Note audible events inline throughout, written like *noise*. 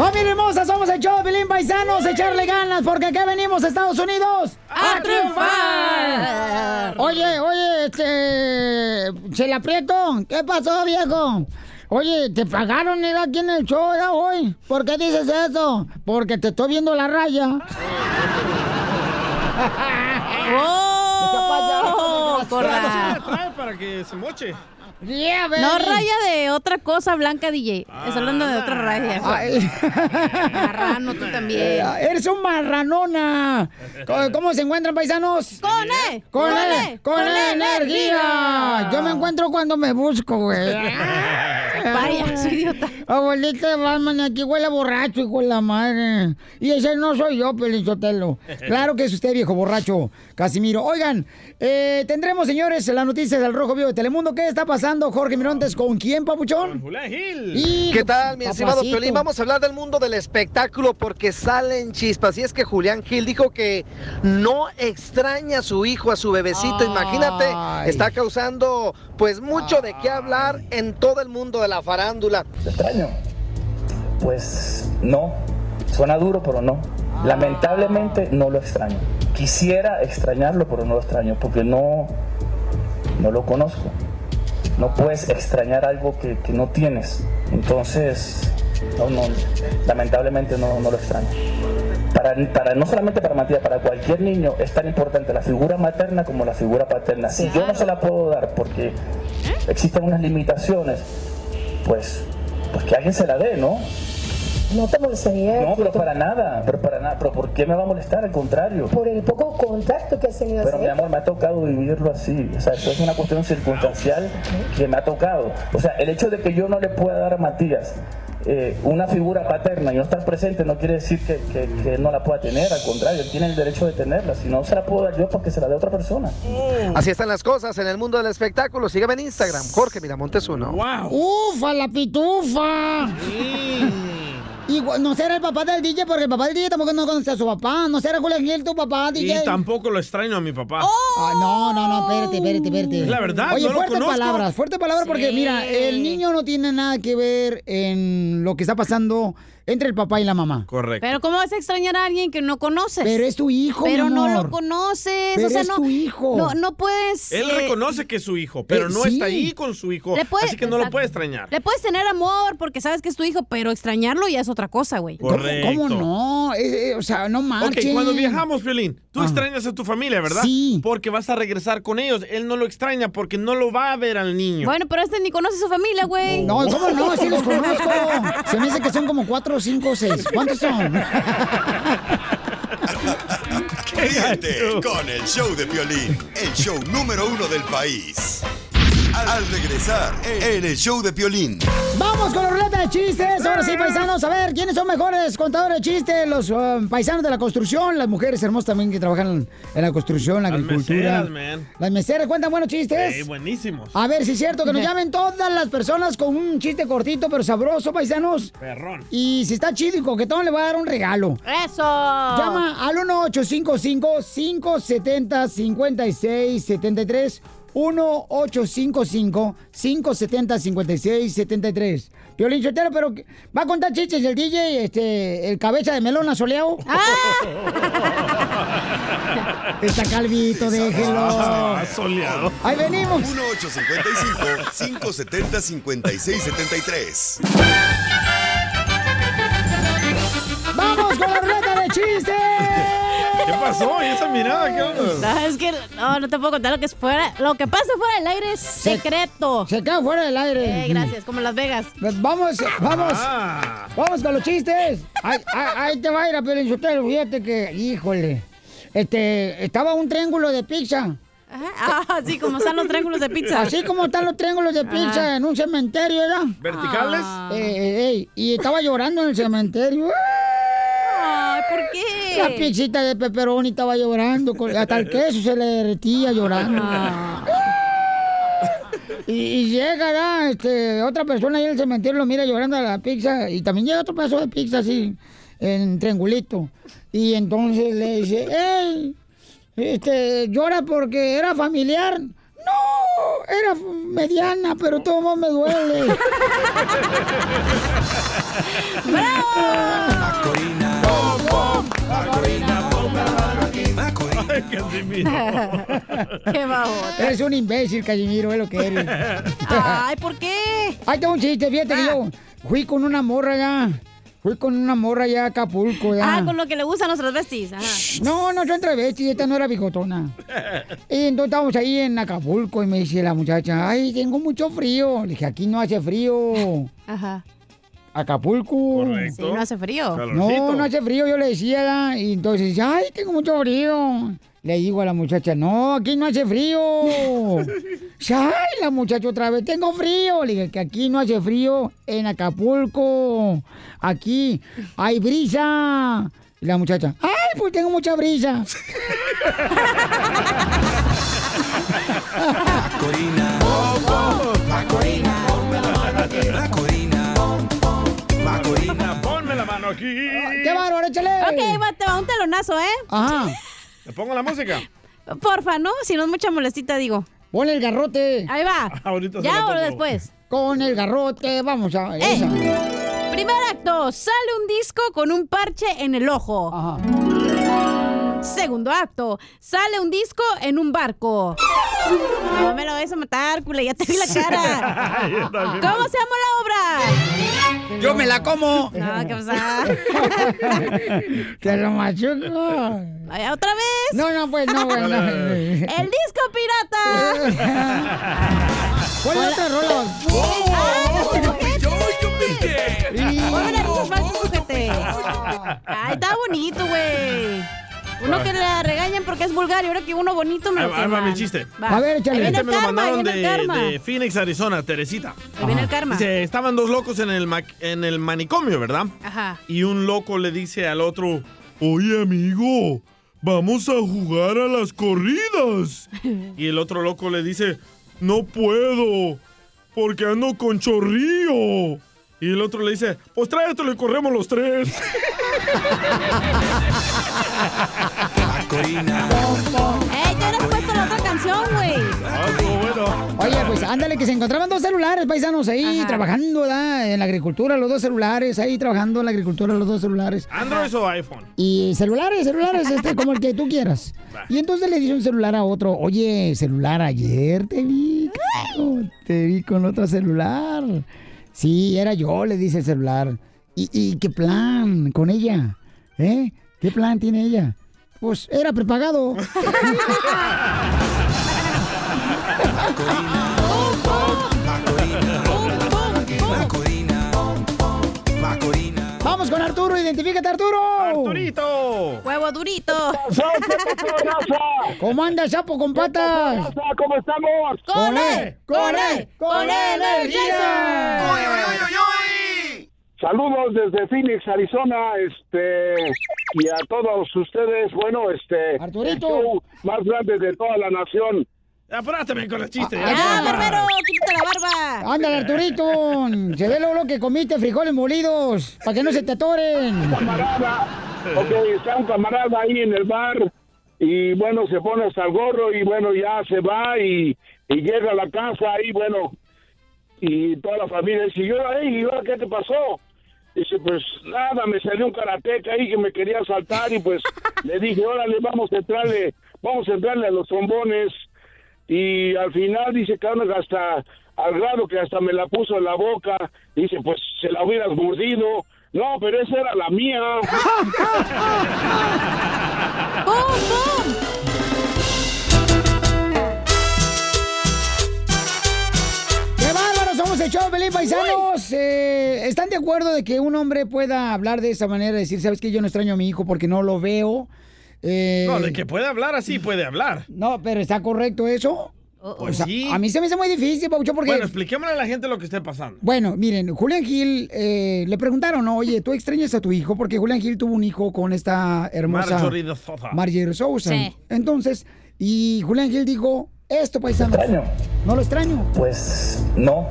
Familia hermosa, somos el show de Pelín Paisanos, echarle ganas, porque acá venimos a Estados Unidos ¡A triunfar! Oye, oye, este. ¿Se le aprieto? ¿Qué pasó, viejo? Oye, ¿te pagaron ir aquí en el show ya hoy? ¿Por qué dices eso? Porque te estoy viendo la raya. *laughs* ¡Oh! Trae para que se moche. Yeah. No raya de otra cosa blanca, DJ. Estás hablando de otra raya. Ay. *laughs* Marrano, tú también. Eh, Eres un marranona. ¿Cómo, cómo se encuentran, paisanos? ¡Con E! Con, ¡Con E, E, con, E, energía. Yo me encuentro cuando me busco, güey. *laughs* Payaso, idiota. Abuelita Batman, aquí huele borracho, hijo de la madre. Y ese no soy yo, Pelichotelo. Claro que es usted, viejo borracho, Casimiro. Oigan, eh, tendremos, señores, las noticias del Rojo Vivo de Telemundo. ¿Qué está pasando, Jorge Mirontes? ¿Con quién, papuchón? Julián Gil. Y- ¿Qué tal, mi estimado. Piolín? Vamos a hablar del mundo del espectáculo porque salen chispas. Y es que Julián Gil dijo que no extraña a su hijo, a su bebecito. Ay. Imagínate, está causando pues mucho de qué hablar en todo el mundo de la farándula. ¿Lo extraño? Pues no. Suena duro, pero no. Lamentablemente no lo extraño. Quisiera extrañarlo, pero no lo extraño, porque no, no lo conozco. No puedes extrañar algo que, que no tienes. Entonces, no, lamentablemente no, no lo extraño. Para, para, no solamente para Matías, para cualquier niño es tan importante la figura materna como la figura paterna. Si yo no se la puedo dar porque existen unas limitaciones, pues, pues que alguien se la dé, ¿no? No te molestaría. No, pero para nada, pero para nada, pero ¿por qué me va a molestar? Al contrario. Por el poco contacto que has tenido Pero mi amor, me ha tocado vivirlo así. O sea, esto es una cuestión circunstancial que me ha tocado. O sea, el hecho de que yo no le pueda dar a Matías eh, una figura paterna y no estar presente no quiere decir que, que- que no la pueda tener. Al contrario, él tiene el derecho de tenerla. Si no se la puedo dar yo, porque se la dé otra persona. Así están las cosas en el mundo del espectáculo. Sígueme en Instagram, Jorge Miramontes uno. ¡Wow! ¡Ufa, la pitufa! Gu- no será el papá del DJ, porque el papá del DJ tampoco no conoce a su papá. No será Julián Gil, tu papá, DJ. Y tampoco lo extraño a mi papá. Ah, no, no, no, espérate, espérate, espérate. Es la verdad, Oye, no lo fuertes conozco. palabras, fuertes palabras, porque mira, el niño no tiene nada que ver en lo que está pasando entre el papá y la mamá. Correcto. Pero ¿cómo vas a extrañar a alguien que no conoces? Pero es tu hijo, Pero mi no lo conoces. Pero o sea, es no, tu hijo. No, no puedes. Él eh, reconoce que es su hijo, pero eh, no sí. está ahí con su hijo. Le puede- así que no lo puede extrañar. Le puedes tener amor porque sabes que es tu hijo, pero extrañarlo ya es otra cosa, güey. ¿Cómo, Correcto. cómo no? Eh, eh, o sea, no Ok, marchen. cuando viajamos, Violín, tú Ah. extrañas a tu familia, ¿verdad? Sí. Porque vas a regresar con ellos. Él no lo extraña porque no lo va a ver al niño. Bueno, pero este ni conoce a su familia, güey. No, ¿cómo no? Sí los conozco. Se me dice que son como cuatro, cinco, seis. ¿Cuántos son? Ríete con el show de Piolín, el show número uno del país. Al regresar, en el show de Piolín. Vamos con la ruleta de chistes. Ahora sí, paisanos. A ver, ¿quiénes son mejores contadores de chistes? Los um, paisanos de la construcción, las mujeres hermosas también que trabajan en la construcción, la Las agricultura. meseras, man. Las meseras cuentan buenos chistes. Ey, buenísimos. A ver si es cierto que nos *laughs* llamen todas las personas con un chiste cortito pero sabroso, paisanos. Perrón. Y si está chido y coquetón, le va a dar un regalo. ¡Eso! Llama al 1-855-570-5673. 1-855-570-5673. Piolín Sotelo, pero va a contar chistes el DJ, este, el cabeza de melón asoleado. *laughs* Está calvito, déjelo. Ah, soleado. Ahí venimos. 1-855-570-5673. Pasó? ¿Y esa mirada? ¿Qué onda? No, es que no, no te puedo contar lo que es fuera. Lo que pasa fuera del aire es secreto. Se queda fuera del aire. Eh, gracias, como Las Vegas. Vamos, vamos. Ah. Vamos con los chistes. Ahí, te va a ir a Pelinchotelo. Fíjate que, híjole. Este, estaba un triángulo de pizza. Ajá. Ah, sí, como están los triángulos de pizza. Así como están los triángulos de pizza Ajá. en un cementerio, ¿verdad? ¿Verticales? Ah. Eh, eh, y estaba llorando en el cementerio. Ay, ¿por qué? La pizzita de pepperoni estaba llorando, hasta el queso se le derretía llorando. Y, y llega ¿verdad? este, otra persona ahí en el cementerio, lo mira llorando a la pizza, y también llega otro pedazo de pizza así, en triangulito. Y entonces le dice, ¡Ey! Este, llora porque era familiar. No, era mediana, pero todo más me duele. *laughs* *laughs* Ay, Casimiro. *laughs* Qué bajo. Eres un imbécil, Casimiro, es lo que eres. Ay, ¿por qué? Ahí tengo un chiste, fíjate que yo fui con una morra ya. Fui con una morra ya a Acapulco ya. Ah, con lo que le gustan los transvestis. Ajá. No, no son travestis, esta no era bigotona. *laughs* Y entonces estábamos ahí en Acapulco y me dice la muchacha, ay, tengo mucho frío. Le dije, aquí no hace frío. *laughs* Ajá. Acapulco. Sí, no hace frío. No, no hace frío, yo le decía. Y entonces ay, tengo mucho frío. Le digo a la muchacha, no, aquí no hace frío. *laughs* Ay, la muchacha otra vez, tengo frío. Le dije que aquí no hace frío en Acapulco. Aquí hay brisa. Y la muchacha, ay, pues tengo mucha brisa. Macorina, ponme la mano aquí. ¡Qué bárbaro, échale! Ok, va, te va un telonazo, ¿eh? Ajá. ¿Le pongo la música? *laughs* Porfa, ¿no? Si no es mucha molestita, digo. Ponle el garrote. Ahí va. *laughs* Ahorita se ¿Ya o después? Con el garrote, vamos a... ¡Eh! Primer acto, sale un disco con un parche en el ojo. Ajá. Segundo acto, sale un disco en un barco. No me lo vais a matar, cule, ya te vi la cara. *laughs* ¿Cómo se llama la obra? Yo me la como. No, ¿qué pasa? *laughs* Te lo machuco. ¿Otra vez? No, no, pues no, bueno. *laughs* ¡El disco pirata! ¿Cuál es otra rola? Ay, está bonito, güey. Uno que le regañan porque es vulgar y ahora que uno bonito me Ahí lo ahí va mi chiste. Va. A ver, échale. Ahí viene Este el me lo karma, ahí mandaron viene el de, karma. de Phoenix, Arizona, Teresita. Ahí viene el karma. Dice, estaban dos locos en el, ma- en el manicomio, ¿verdad? Ajá. Y un loco le dice al otro, oye amigo, vamos a jugar a las corridas. *laughs* Y el otro loco le dice, no puedo, porque ando con chorrillo. Y el otro le dice, pues tráetelo y corremos los tres. ¡Ey, te hubieras puesto la otra canción, güey! Bueno. Oye, pues ándale, que se encontraban dos celulares, paisanos, ahí Ajá. trabajando, ¿verdad? En la agricultura, los dos celulares, ahí trabajando en la agricultura, los dos celulares. ¿Android o iPhone? Y celulares, celulares, este, como el que tú quieras. Y entonces le dice un celular a otro, oye, celular, ayer te vi, te vi con otro celular. Sí, era yo, le dice el celular. ¿Y, y qué plan con ella? ¿Eh? ¿Qué plan tiene ella? Pues era prepagado. *laughs* *laughs* *laughs* Vamos con Arturo, identifícate Arturo. ¡Arturito! ¡Huevo durito! ¿Cómo anda sapo con patas? ¿Cómo estamos? ¡Con él! ¡Con él! ¡Con él, energía! Saludos desde Phoenix, Arizona, este y a todos ustedes, bueno, este Arturito. el show más grande de toda la nación. Apúrate con el chiste. Ah, ¡Ya, barbero! ¡Quítate la barba! Ándale, Arturito. *laughs* Se ve lo que comiste, frijoles molidos, para que no se te atoren. Camarada, ok, está un camarada ahí en el bar y bueno, se pone hasta el gorro y bueno, ya se va y, y llega a la casa y bueno, y toda la familia dice, ¿y ahora, ey, ¿y ahora qué te pasó? Dice, pues nada, me salió un karateca ahí que me quería saltar y pues le dije, órale, vamos a entrarle, vamos a entrarle a los trombones. Y al final dice que hasta al grado que hasta me la puso en la boca. Dice, pues se la hubieras mordido. No, pero esa era la mía. *laughs* *laughs* ¡Qué bárbaro! Somos el show Pelín Paisanos. Eh, ¿Están de acuerdo de que un hombre pueda hablar de esa manera? Decir, ¿sabes qué? Yo no extraño a mi hijo porque no lo veo. Eh, No, de que puede hablar así, puede hablar. No, pero ¿está correcto eso? Pues O sea, sí. A mí se me hace muy difícil, Paucho, porque... Bueno, expliquémosle a la gente lo que esté pasando. Bueno, miren, Julián Gil eh, le preguntaron, ¿no? Oye, ¿tú extrañas a tu hijo? Porque Julián Gil tuvo un hijo con esta hermosa Marjorie de Sosa. Marjorie. Sí. Entonces, y Julián Gil dijo, esto paisano. extraño? No lo extraño. Pues no,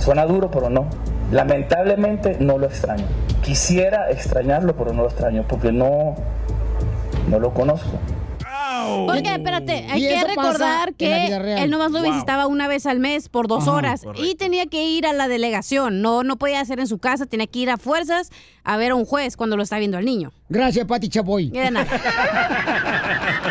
suena duro, pero no. Lamentablemente no lo extraño. Quisiera extrañarlo, pero no lo extraño, porque no, no lo conozco. Porque, espérate, hay que recordar que él nomás lo Wow. visitaba una vez al mes por dos Ajá, horas y tenía que ir a la delegación. No, no podía hacer en su casa, tenía que ir a fuerzas a ver a un juez cuando lo está viendo al niño. Gracias, Pati Chapoy. Y de nada. *laughs*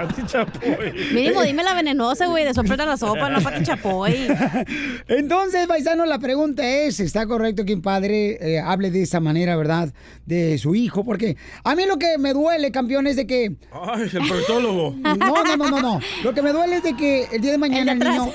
Pati Chapoy. Mínimo, dime la venenosa, güey, de soplar la sopa, no Pati Chapoy. *laughs* Entonces, paisano, la pregunta es, ¿está correcto que un padre eh, hable de esa manera, verdad, de su hijo? Porque a mí lo que me duele, campeón, es de que... Ay, el proctólogo. No, no, no, no, no. Lo que me duele es de que el día de *laughs* mañana el, niño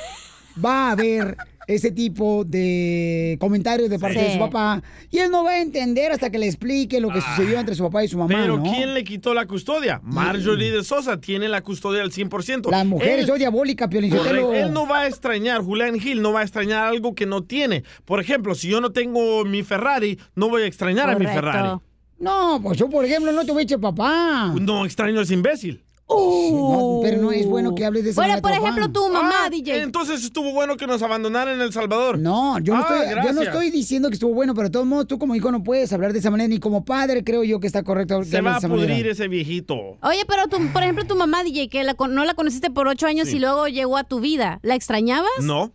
va a ver ese tipo de comentarios de parte de su papá y él no va a entender hasta que le explique lo que sucedió entre su papá y su mamá, Pero ¿no? ¿quién le quitó la custodia? Marjorie de Sosa tiene la custodia al 100%. Las mujeres Él- son diabólicas, Piolín Correcto. Él no va a extrañar, Julián Gil no va a extrañar algo que no tiene. Por ejemplo, si yo no tengo mi Ferrari, no voy a extrañar a mi Ferrari. No, pues yo, por ejemplo, no te eche papá. No extraño a ese No, pero no es bueno que hables de esa Bueno, por ejemplo, tu mamá, Ah, DJ. Entonces estuvo bueno que nos abandonara en El Salvador. No, yo no, Ah, estoy, yo no gracias. estoy diciendo que estuvo bueno, pero de todos modos, tú como hijo no puedes hablar de esa manera, ni como padre creo yo que está correcto. Se va a manera. pudrir ese viejito. Oye, pero tú, por ejemplo, tu mamá, DJ, que la no la conociste por ocho años Sí. y luego llegó a tu vida, ¿la extrañabas? No.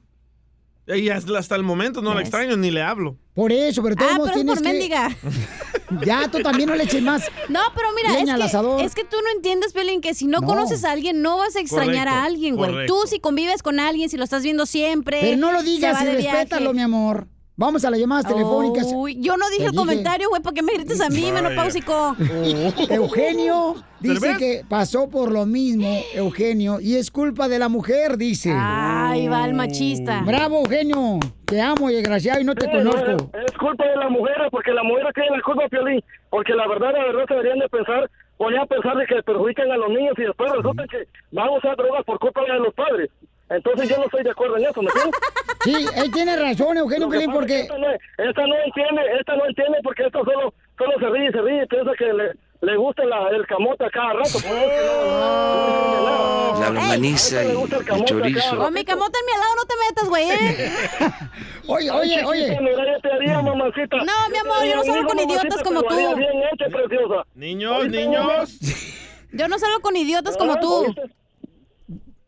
Y hasta el momento no la extraño ni le hablo. Por eso, pero de todos Ah, modos pero es tienes por que... *laughs* Ya, tú también no le eches más. No, pero mira, leña al es asador. que, es que tú no entiendes, Pelín, que si no, No. conoces a alguien, no vas a extrañar Correcto, a alguien, güey. Tú si convives con alguien, si lo estás viendo siempre. Pero no lo digas va y de respétalo, mi amor. Vamos a las llamadas telefónicas. Uy, yo no dije Te el dije. comentario, güey, para que me grites a mí, Vaya. menopáusico. *laughs* Eugenio dice que pasó por lo mismo, Eugenio, y es culpa de la mujer, dice. Ay, va el machista. Bravo, Eugenio. Te amo, desgraciado, y no te Sí, conozco. Es, es culpa de las mujeres, porque las mujeres tienen la culpa, Piolín. Porque la verdad, la verdad, se deberían de pensar, poner a pensar de que perjudican a los niños y después resulta que van a usar drogas por culpa de los padres. Entonces yo no estoy de acuerdo en eso, ¿me entiendes? *laughs* Sí, él tiene razón, Eugenio Pelín, pasa es que porque... Esta no, esta no entiende, esta no entiende porque esta solo, solo se ríe y se ríe y piensa que le, le gusta la, el camote a cada rato. No- La longaniza y el chorizo. Con mi camote en mi lado no te metas, güey, ¿eh? *laughs* Oye, te haría, mamacita. No, mi amor, yo no salgo con idiotas como tú. Bien hecha, preciosa. Niños, niños. Yo no salgo con idiotas como Ah, tú.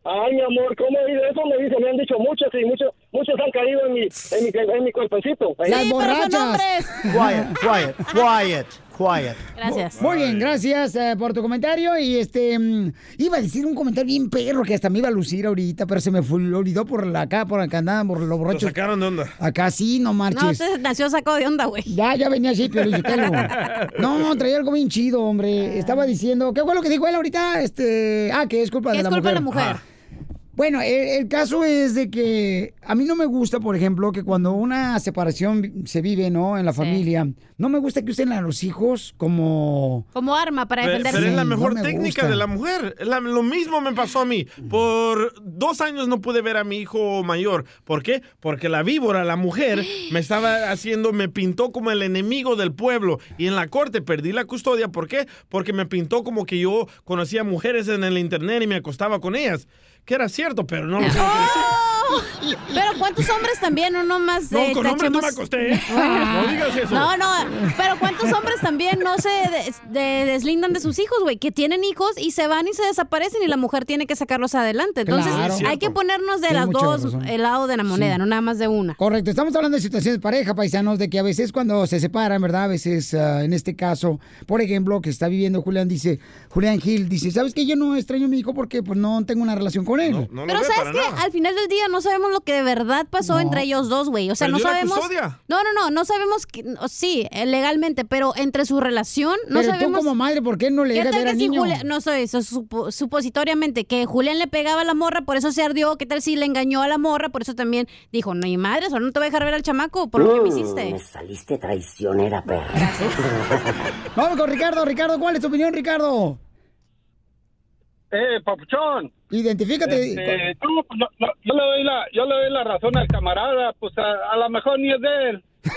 Ay, mi amor, ¿cómo he ido? Eso me dice, me han dicho muchos y muchos, muchos han caído en mi, en mi, en mi cuerpecito. Las borrachas. Quiet, quiet, quiet, quiet. Gracias. Muy bien, gracias eh, por tu comentario. Y este, mm, iba a decir un comentario bien perro que hasta me iba a lucir ahorita, pero se me fue- olvidó por la acá, por acá andaban, por los Lo borrachos. sacaron de onda. Acá sí, no No, marches. usted nació sacado de onda, güey. Ya, ya venía así, pero *laughs* No, traía algo bien chido, hombre. Estaba diciendo, ¿qué fue lo que dijo él ahorita? Este, ah, que es culpa de es la culpa de mujer. la mujer. Ah. Bueno, el, el caso es de que a mí no me gusta, por ejemplo, que cuando una separación se vive, ¿no? En la familia, no me gusta que usen a los hijos como... Como arma para defenderse. pero es la Sí, no mejor me técnica gusta. de la mujer. La- lo mismo me pasó a mí. Por dos años no pude ver a mi hijo mayor. ¿Por qué? Porque la víbora, la mujer, me estaba haciendo, me pintó como el enemigo del pueblo. Y en la corte perdí la custodia. ¿Por qué? Porque me pintó como que yo conocía mujeres en el internet y me acostaba con ellas. Que era cierto, pero no lo *laughs* sé. Pero ¿cuántos hombres también, no nomás No, eh, con hombres no me acosté, ¿eh? *laughs* No digas eso. No, no, pero ¿cuántos hombres también no se des- de- deslindan de sus hijos, güey? Que tienen hijos y se van y se desaparecen y la mujer tiene que sacarlos adelante. Entonces Claro. Hay que ponernos de las dos, razón. el lado de la moneda, Sí. no nada más de una. Correcto, estamos hablando de situaciones de pareja, paisanos, de que a veces cuando se separan, ¿verdad? A veces, ah, en este caso, por ejemplo, que está viviendo Julián, dice, Julián Gil, dice, ¿sabes qué? Yo no extraño a mi hijo porque pues no tengo una relación con él. Pero sabes que al final del día no sabemos lo que de verdad pasó No. entre ellos dos, güey. O sea, no Perdió la sabemos. custodia. No, no, no, no sabemos que, sí, eh, legalmente, pero entre su relación no Pero sabemos. tú como madre, ¿por qué no le ¿Qué dejas tal ver al que si niño? No sé, eso supo- supositoriamente, que Julián le pegaba a la morra, por eso se ardió. ¿Qué tal si le engañó a la morra? Por eso también dijo, no, mi madre, solo no te voy a dejar ver al chamaco por lo que me hiciste. Me saliste traicionera, perra. *laughs* Vamos con Ricardo, Ricardo, ¿cuál es tu opinión, Ricardo? Eh, papuchón. Identifícate. Este, no, no, no, yo, le doy la, yo le doy la razón al camarada, pues a, a lo mejor ni es de él. *laughs*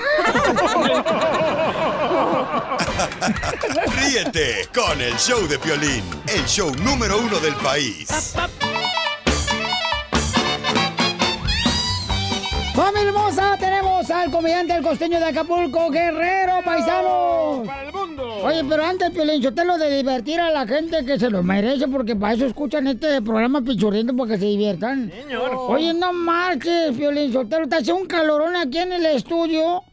Ríete con el show de Piolín, el show número uno del país. ¡Familia hermosa! Tenemos al comediante del costeño de Acapulco, Guerrero, paisanos. Oye, pero antes, Piolín, yo te lo de divertir a la gente que se lo merece, porque para eso escuchan este programa pichurriendo para que se diviertan. Señor. Oye, no marches, Piolín, Sotelo, te hace un calorón aquí en el estudio.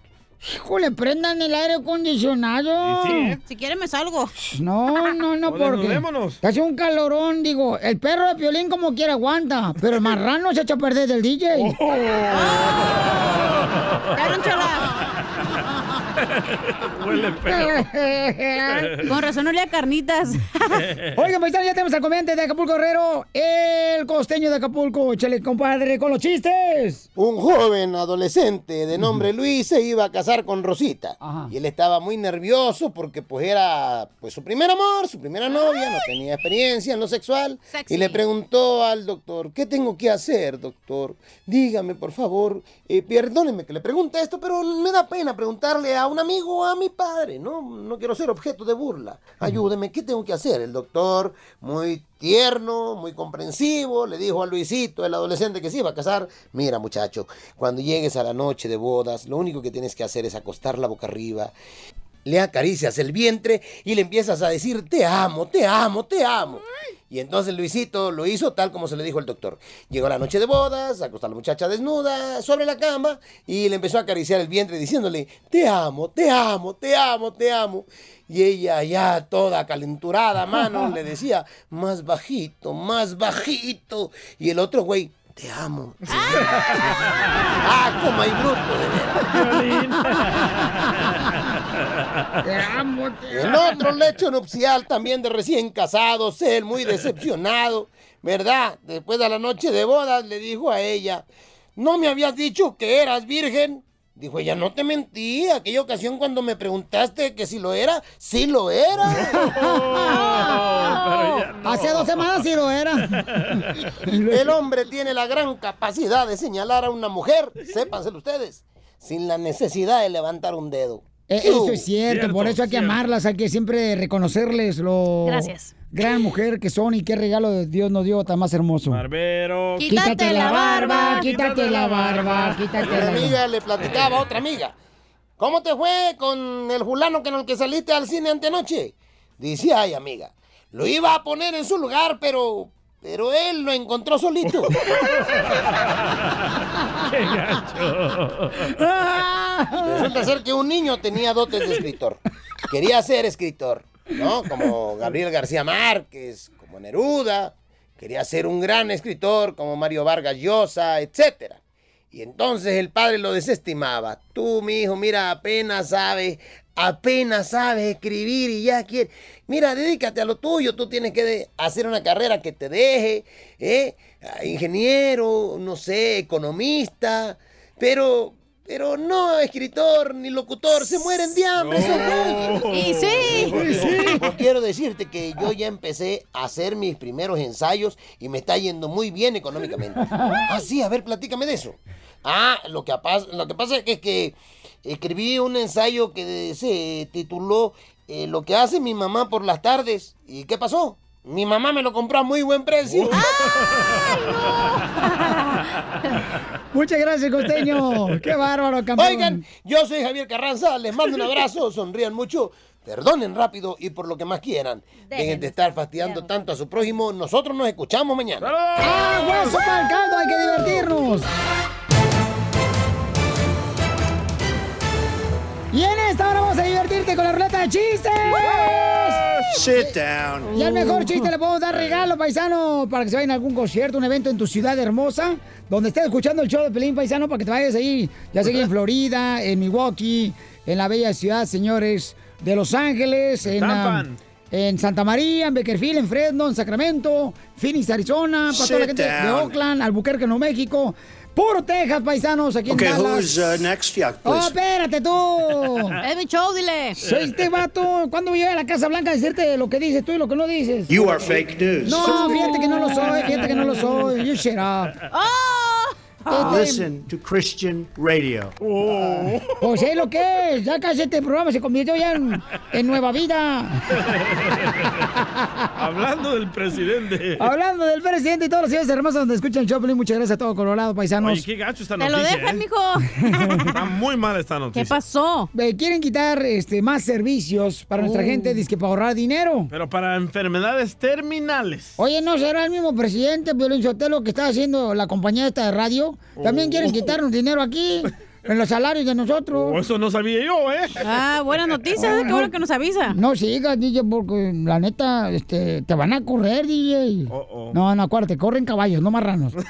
Híjole, prendan el aire acondicionado. Si quiere me salgo. No, no, no, porque te hace un calorón, digo, el perro de Piolín como quiera aguanta, pero el marrano se echa a perder del DJ. *laughs* Huele feo. *laughs* Con razón olía a carnitas. *laughs* Oigan, paisanos, ya tenemos al comediante de Acapulco Herrero, el costeño de Acapulco. Chale, compadre, con los chistes. Un joven adolescente de nombre Luis se iba a casar con Rosita. Y él estaba muy nervioso porque pues era pues su primer amor, su primera novia, no tenía experiencia en lo sexual. Sexy. Y le preguntó al doctor, ¿qué tengo que hacer, doctor? Dígame, por favor. Eh, perdóneme que le pregunte esto, pero me da pena preguntarle a un amigo a mi padre. No, no quiero ser objeto de burla. Ayúdeme, ¿qué tengo que hacer? El doctor, muy tierno, muy comprensivo, le dijo a Luisito, el adolescente que se iba a casar, mira muchacho, cuando llegues a la noche de bodas, lo único que tienes que hacer es acostar la boca arriba, le acaricias el vientre y le empiezas a decir, te amo, te amo, te amo. Y entonces Luisito lo hizo tal como se le dijo el doctor. Llegó la noche de bodas, acostó a la muchacha desnuda sobre la cama y le empezó a acariciar el vientre diciéndole, te amo, te amo, te amo, te amo. Y ella ya toda calenturada, mano, *laughs* le decía, más bajito, más bajito. Y el otro güey, te amo. *laughs* ah, como hay bruto, de Te amo, En otro lecho nupcial también de recién casados, él muy decepcionado, ¿verdad? Después de la noche de bodas le dijo a ella, ¿no me habías dicho que eras virgen? Dijo ella, no te mentí, aquella ocasión cuando me preguntaste que si lo era, sí lo era. *laughs* Hace dos semanas sí lo era. *laughs* El hombre tiene la gran capacidad de señalar a una mujer, sépanselo ustedes, sin la necesidad de levantar un dedo. Eh, Eso es cierto, por eso hay que amarlas, hay que siempre reconocerles lo Gracias. gran mujer que son y qué regalo de Dios nos dio tan más hermoso. Barbero. Quítate la barba, quítate la barba, quítate la amiga le platicaba a otra amiga. ¿Cómo te fue con el fulano con el que saliste al cine antenoche? Dice, ay amiga, lo iba a poner en su lugar, pero, pero él lo encontró solito. *laughs* *laughs* ¡Qué gacho! Resulta ser que un niño tenía dotes de escritor. Quería ser escritor, ¿no? Como Gabriel García Márquez, como Neruda. Quería ser un gran escritor como Mario Vargas Llosa, etcétera. Y entonces el padre lo desestimaba. Tú, mi hijo, mira, apenas sabes, apenas sabes escribir y ya quieres. Mira, dedícate a lo tuyo. Tú tienes que hacer una carrera que te deje, ¿eh? Ah, Ingeniero, no sé, economista. Pero, pero no escritor ni locutor. Se mueren de hambre. güeyes. Y sí. Pues, pues quiero decirte que yo ya empecé a hacer mis primeros ensayos y me está yendo muy bien económicamente. *laughs* Ah, sí, a ver, platícame de eso. Ah, lo que, pas- lo que pasa es que, que escribí un ensayo que se tituló eh, Lo que hace mi mamá por las tardes. ¿Y qué pasó? Mi mamá me lo compró a muy buen precio. *laughs* Muchas gracias, costeño. *laughs* Qué bárbaro, campeón. Oigan, yo soy Javier Carranza, les mando un abrazo, sonrían mucho, perdonen rápido y por lo que más quieran. Dejen de estar fastidiando tanto a su prójimo, nosotros nos escuchamos mañana. ¡Ah, hueso para el caldo! ¡Hay que divertirnos! Y en esta hora vamos a divertirte con la ruleta de chistes. Sit down. Y al mejor chiste le podemos dar regalo, paisano, para que se vayan a algún concierto, un evento en tu ciudad hermosa, donde estés escuchando el show de Pelín, paisano, para que te vayas ahí, ya sea en Florida, en Milwaukee, en la bella ciudad, señores, de Los Ángeles, en, um, en Santa María, en Beckerfield, en Fresno, en Sacramento, Phoenix, Arizona, para toda la gente de. Oakland, Albuquerque, Nuevo México. Puro Texas, paisanos, aquí Okay, en Dallas. who's uh, next? Yeah, Oh, espérate tú. *laughs* Es mi show, dile. Soy este vato. ¿Cuándo voy a ir a la Casa Blanca a decirte lo que dices tú y lo que no dices? You are fake news. No, fíjate que no lo soy, fíjate que no lo soy. You shut up. Este, Listen to Christian radio. Pues es lo que es. Ya casi este programa se convirtió ya en, en Nueva Vida. *laughs* Hablando del presidente. Hablando del presidente y todos los días hermosos donde escuchan Choplin, muchas gracias a todo Colorado, paisanos. Oye, qué gacho esta Te lo noticia. dejas, ¿eh? mijo. *laughs* Está muy mal esta noticia. ¿Qué pasó? Eh, quieren quitar este, más servicios para nuestra Oh. gente, dice que para ahorrar dinero. Pero para enfermedades terminales. Oye, ¿no será el mismo presidente, Violín Sotelo, que está haciendo la compañía esta de radio? También quieren quitarnos dinero aquí, en los salarios de nosotros. Oh, eso no sabía yo, ¿eh? Ah, buenas noticias, qué bueno que nos avisa. No sigas, DJ, porque la neta, este, te van a correr, DJ. Oh, No, no, acuérdate, corren caballos, no marranos. *laughs*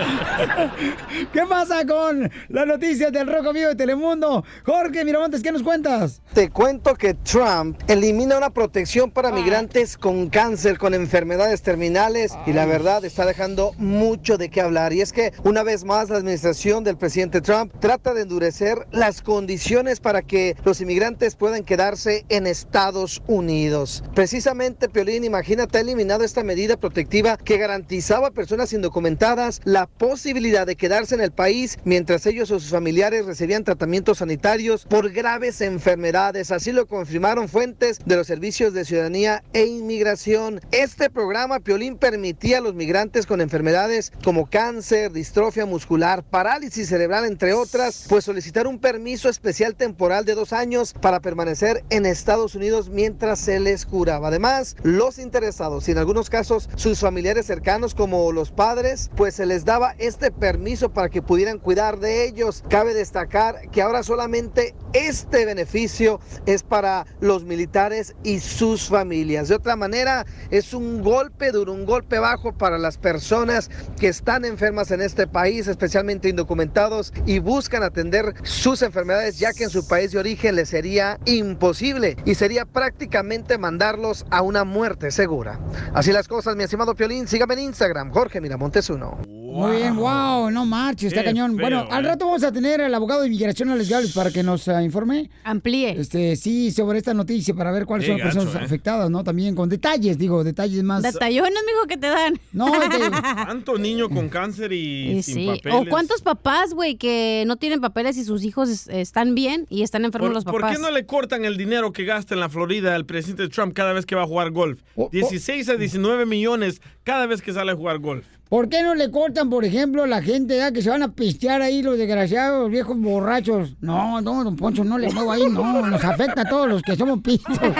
*laughs* ¿Qué pasa con las noticias del Rojo Vivo de Telemundo? Jorge Miramontes, ¿qué nos cuentas? Te cuento que Trump elimina una protección para migrantes con cáncer, con enfermedades terminales y la verdad está dejando mucho de qué hablar. Y es que una vez más la administración del presidente Trump trata de endurecer las condiciones para que los inmigrantes puedan quedarse en Estados Unidos. Precisamente, Piolín, imagínate, ha eliminado esta medida protectiva que garantizaba a personas indocumentadas la posibilidad de quedarse en el país mientras ellos o sus familiares recibían tratamientos sanitarios por graves enfermedades. Así lo confirmaron fuentes de los servicios de ciudadanía e inmigración. Este programa, Piolín, permitía a los migrantes con enfermedades como cáncer, distrofia muscular, parálisis cerebral, entre otras, pues solicitar un permiso especial temporal de dos años para permanecer en Estados Unidos mientras se les curaba. Además, los interesados y en algunos casos sus familiares cercanos como los padres, pues se les daba este permiso para que pudieran cuidar de ellos. Cabe destacar que ahora solamente este beneficio es para los militares y sus familias. De otra manera, es un golpe duro, un golpe bajo para las personas que están enfermas en este país, especialmente indocumentados, y buscan atender sus enfermedades, ya que en su país de origen les sería imposible y sería prácticamente mandarlos a una muerte segura. Así las cosas, mi estimado Piolín, sígame en Instagram, Jorge Miramontes 1. Muy bien, wow, no marches, está cañón. feo, bueno, al eh. rato vamos a tener al abogado de inmigración Alex Gales para que nos ah, informe. Amplíe. Este, sí, sobre esta noticia para ver cuáles Qué son las personas eh. afectadas, ¿no? También con detalles, digo, detalles más. Detallones, mijo, que te dan. No, te- Tanto *laughs* niño con cáncer y, Y sin sí. papeles. O cuántos papás, güey, que no tienen papeles y sus hijos es- están bien y están enfermos ¿Por, los por papás. qué no le cortan el dinero que gasta en la Florida el presidente Trump cada vez que va a jugar golf? Oh, 16 a 19 millones cada vez que sale a jugar golf. ¿Por qué no le cortan, por ejemplo, la gente ya que se van a pistear ahí los desgraciados viejos borrachos? No, no, don Poncho, no le muevo ahí, no, nos afecta a todos los que somos pistos. *laughs* Ríete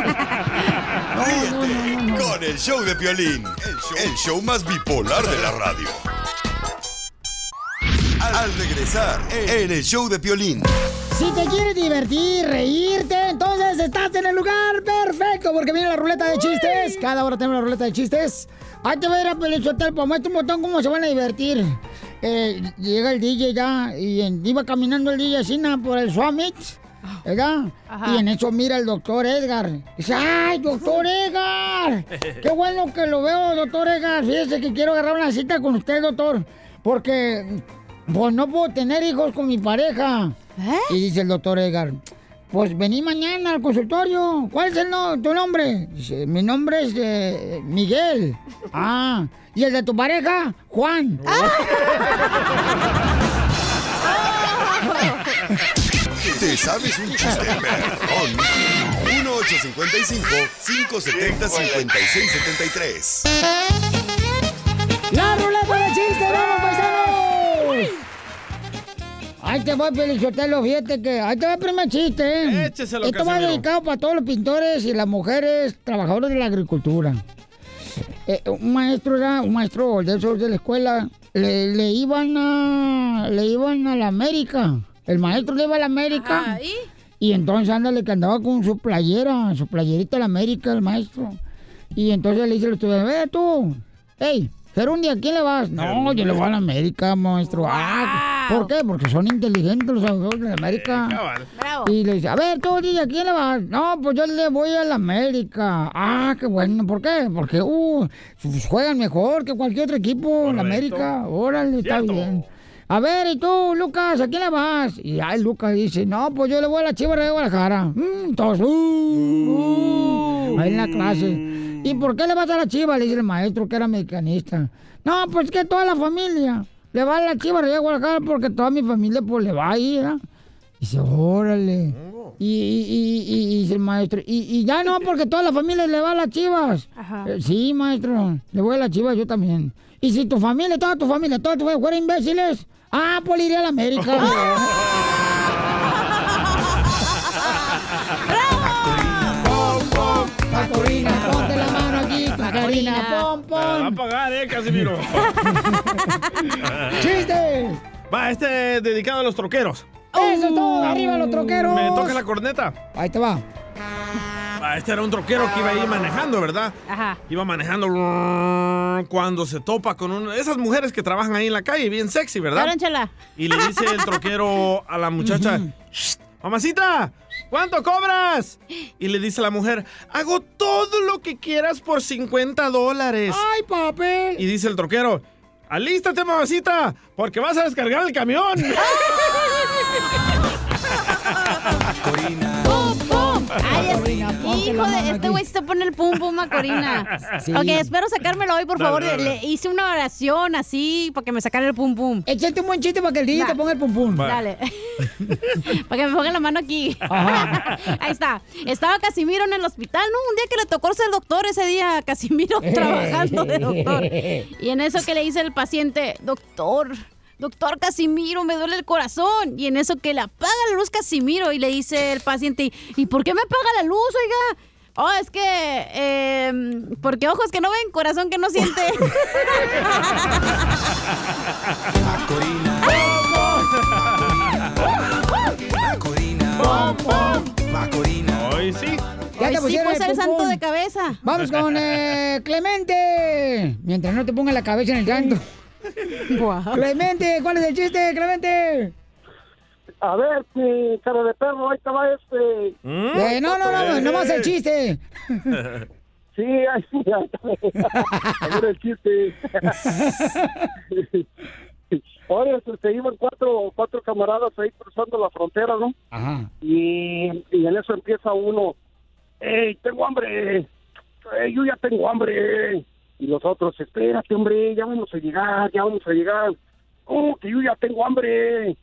con el show de Piolín, el show, el show más bipolar de la radio. Al regresar, en el show de Piolín. Si te quieres divertir, reírte, entonces estás en el lugar perfecto, porque viene la ruleta de chistes. Cada hora tenemos la ruleta de chistes. Ahí te voy a ir a Pelichotel, pues muestra un botón cómo se van a divertir. Eh, llega el DJ ya, y en- iba caminando el DJ así, na, por el Summit, ¿verdad? Ajá. Y en eso mira el doctor Edgar. Dice, ¡ay, doctor Edgar! *laughs* ¡Qué bueno que lo veo, doctor Edgar! Fíjese que quiero agarrar una cita con usted, doctor, porque pues no puedo tener hijos con mi pareja. Y dice el doctor Edgar, pues vení mañana al consultorio. ¿Cuál es el no, tu nombre? Dice, mi nombre es eh, Miguel. Ah, ¿y el de tu pareja? Juan. *laughs* ¿Te sabes un chiste 1855 570 5673 Ahí te voy, Pelichotelo, fíjate que... Ahí te va el primer chiste, ¿eh? Écheselo, Esto va dedicado para todos los pintores y las mujeres trabajadores de la agricultura. Eh, un maestro era, un maestro de esos de la escuela, le, le iban a... le iban a la América. El maestro le iba a la América. ¿y? entonces, ándale, que andaba con su playera, su playerita de la América, el maestro. Y entonces le dice al estudiante, ve tú, hey, Gerundia, ¿a quién le vas? No, yo le voy a la América, maestro. Ah, ¿por qué? Porque son inteligentes los jugadores de la América. Y le dice, a ver, tú, DJ, ¿a quién le vas? No, pues yo le voy a la América. Ah, qué bueno. ¿Por qué? Porque, uh, pues juegan mejor que cualquier otro equipo, la América. Órale, está bien. A ver, ¿y tú, Lucas, a quién le vas? Y ay, Lucas dice, no, pues yo le voy a la Chivas de Guadalajara. Mm, todos, uh, uh, ahí en la clase. ¿Y por qué le vas a la Chivas? Le dice el maestro que era mexicanista. No, pues que toda la familia le va a la Chivas de Guadalajara porque toda mi familia pues le va a ir. ¿ah? Y dice, órale. Y, y, y, y dice el maestro, y, y ya no, porque toda la familia le va a las chivas. Eh, sí, maestro, le voy a las chivas yo también. Y si tu familia, toda tu familia, toda tu familia fuera imbéciles, ah, pues iré a la América. Macorina, ponte la mano aquí, Macorina, pom, la va a pom. pagar, eh, Casimiro. *laughs* ¡Chiste! Va, este es dedicado a los troqueros. Eso es todo, arriba los troqueros. Me toca la corneta. Ahí te va. Ah, Este era un troquero que iba ahí manejando, ¿verdad? Ajá. Iba manejando cuando se topa con una esas mujeres que trabajan ahí en la calle, bien sexy, ¿verdad? Claro, Chela. Y le dice el troquero a la muchacha, "Shh, mamacita, ¿cuánto cobras? Y le dice la mujer, hago todo lo que quieras por 50 dólares. ¡Ay, papel! Y dice el troquero, alístate, mamacita, porque vas a descargar el camión. *laughs* Hijo de este güey se está poniendo el pum pum Macorina. *laughs* Sí. Ok, espero sacármelo hoy, por Dale, favor. dale. Le hice una oración así para que me sacara el pum pum. Échate un buen chiste para que el DJ te ponga el pum pum. Dale. *laughs* para que me ponga la mano aquí. Ajá. *laughs* Ahí está. Estaba Casimiro en el hospital, ¿no? Un día que le tocó ser doctor ese día, Casimiro trabajando de doctor. Y en eso que le dice el paciente, doctor, doctor Casimiro, me duele el corazón. Y en eso que le apaga la luz Casimiro y le dice el paciente, ¿y por qué me apaga la luz, oiga? Oh, es que, eh, porque ojos que no ven, corazón que no siente. Hoy sí. Ya Hoy te sí puse el santo de cabeza. Vamos con eh, Clemente. Mientras no te ponga la cabeza en el Clemente, ¿cuál es el chiste, Clemente? A ver, si cara de perro, ahí va este. Eh, no, no, no, no, no más el chiste. *laughs* Sí, ahí sí, ahí está. A ver el chiste. *laughs* Oye, se, se iban cuatro, cuatro camaradas ahí cruzando la frontera, ¿no? Ajá. Y, y en eso empieza uno, ¡Ey, tengo hambre! Ey, yo ya tengo hambre! Y los otros, espérate, hombre, ya vamos a llegar, ya vamos a llegar. ¡Oh, que yo ya tengo hambre!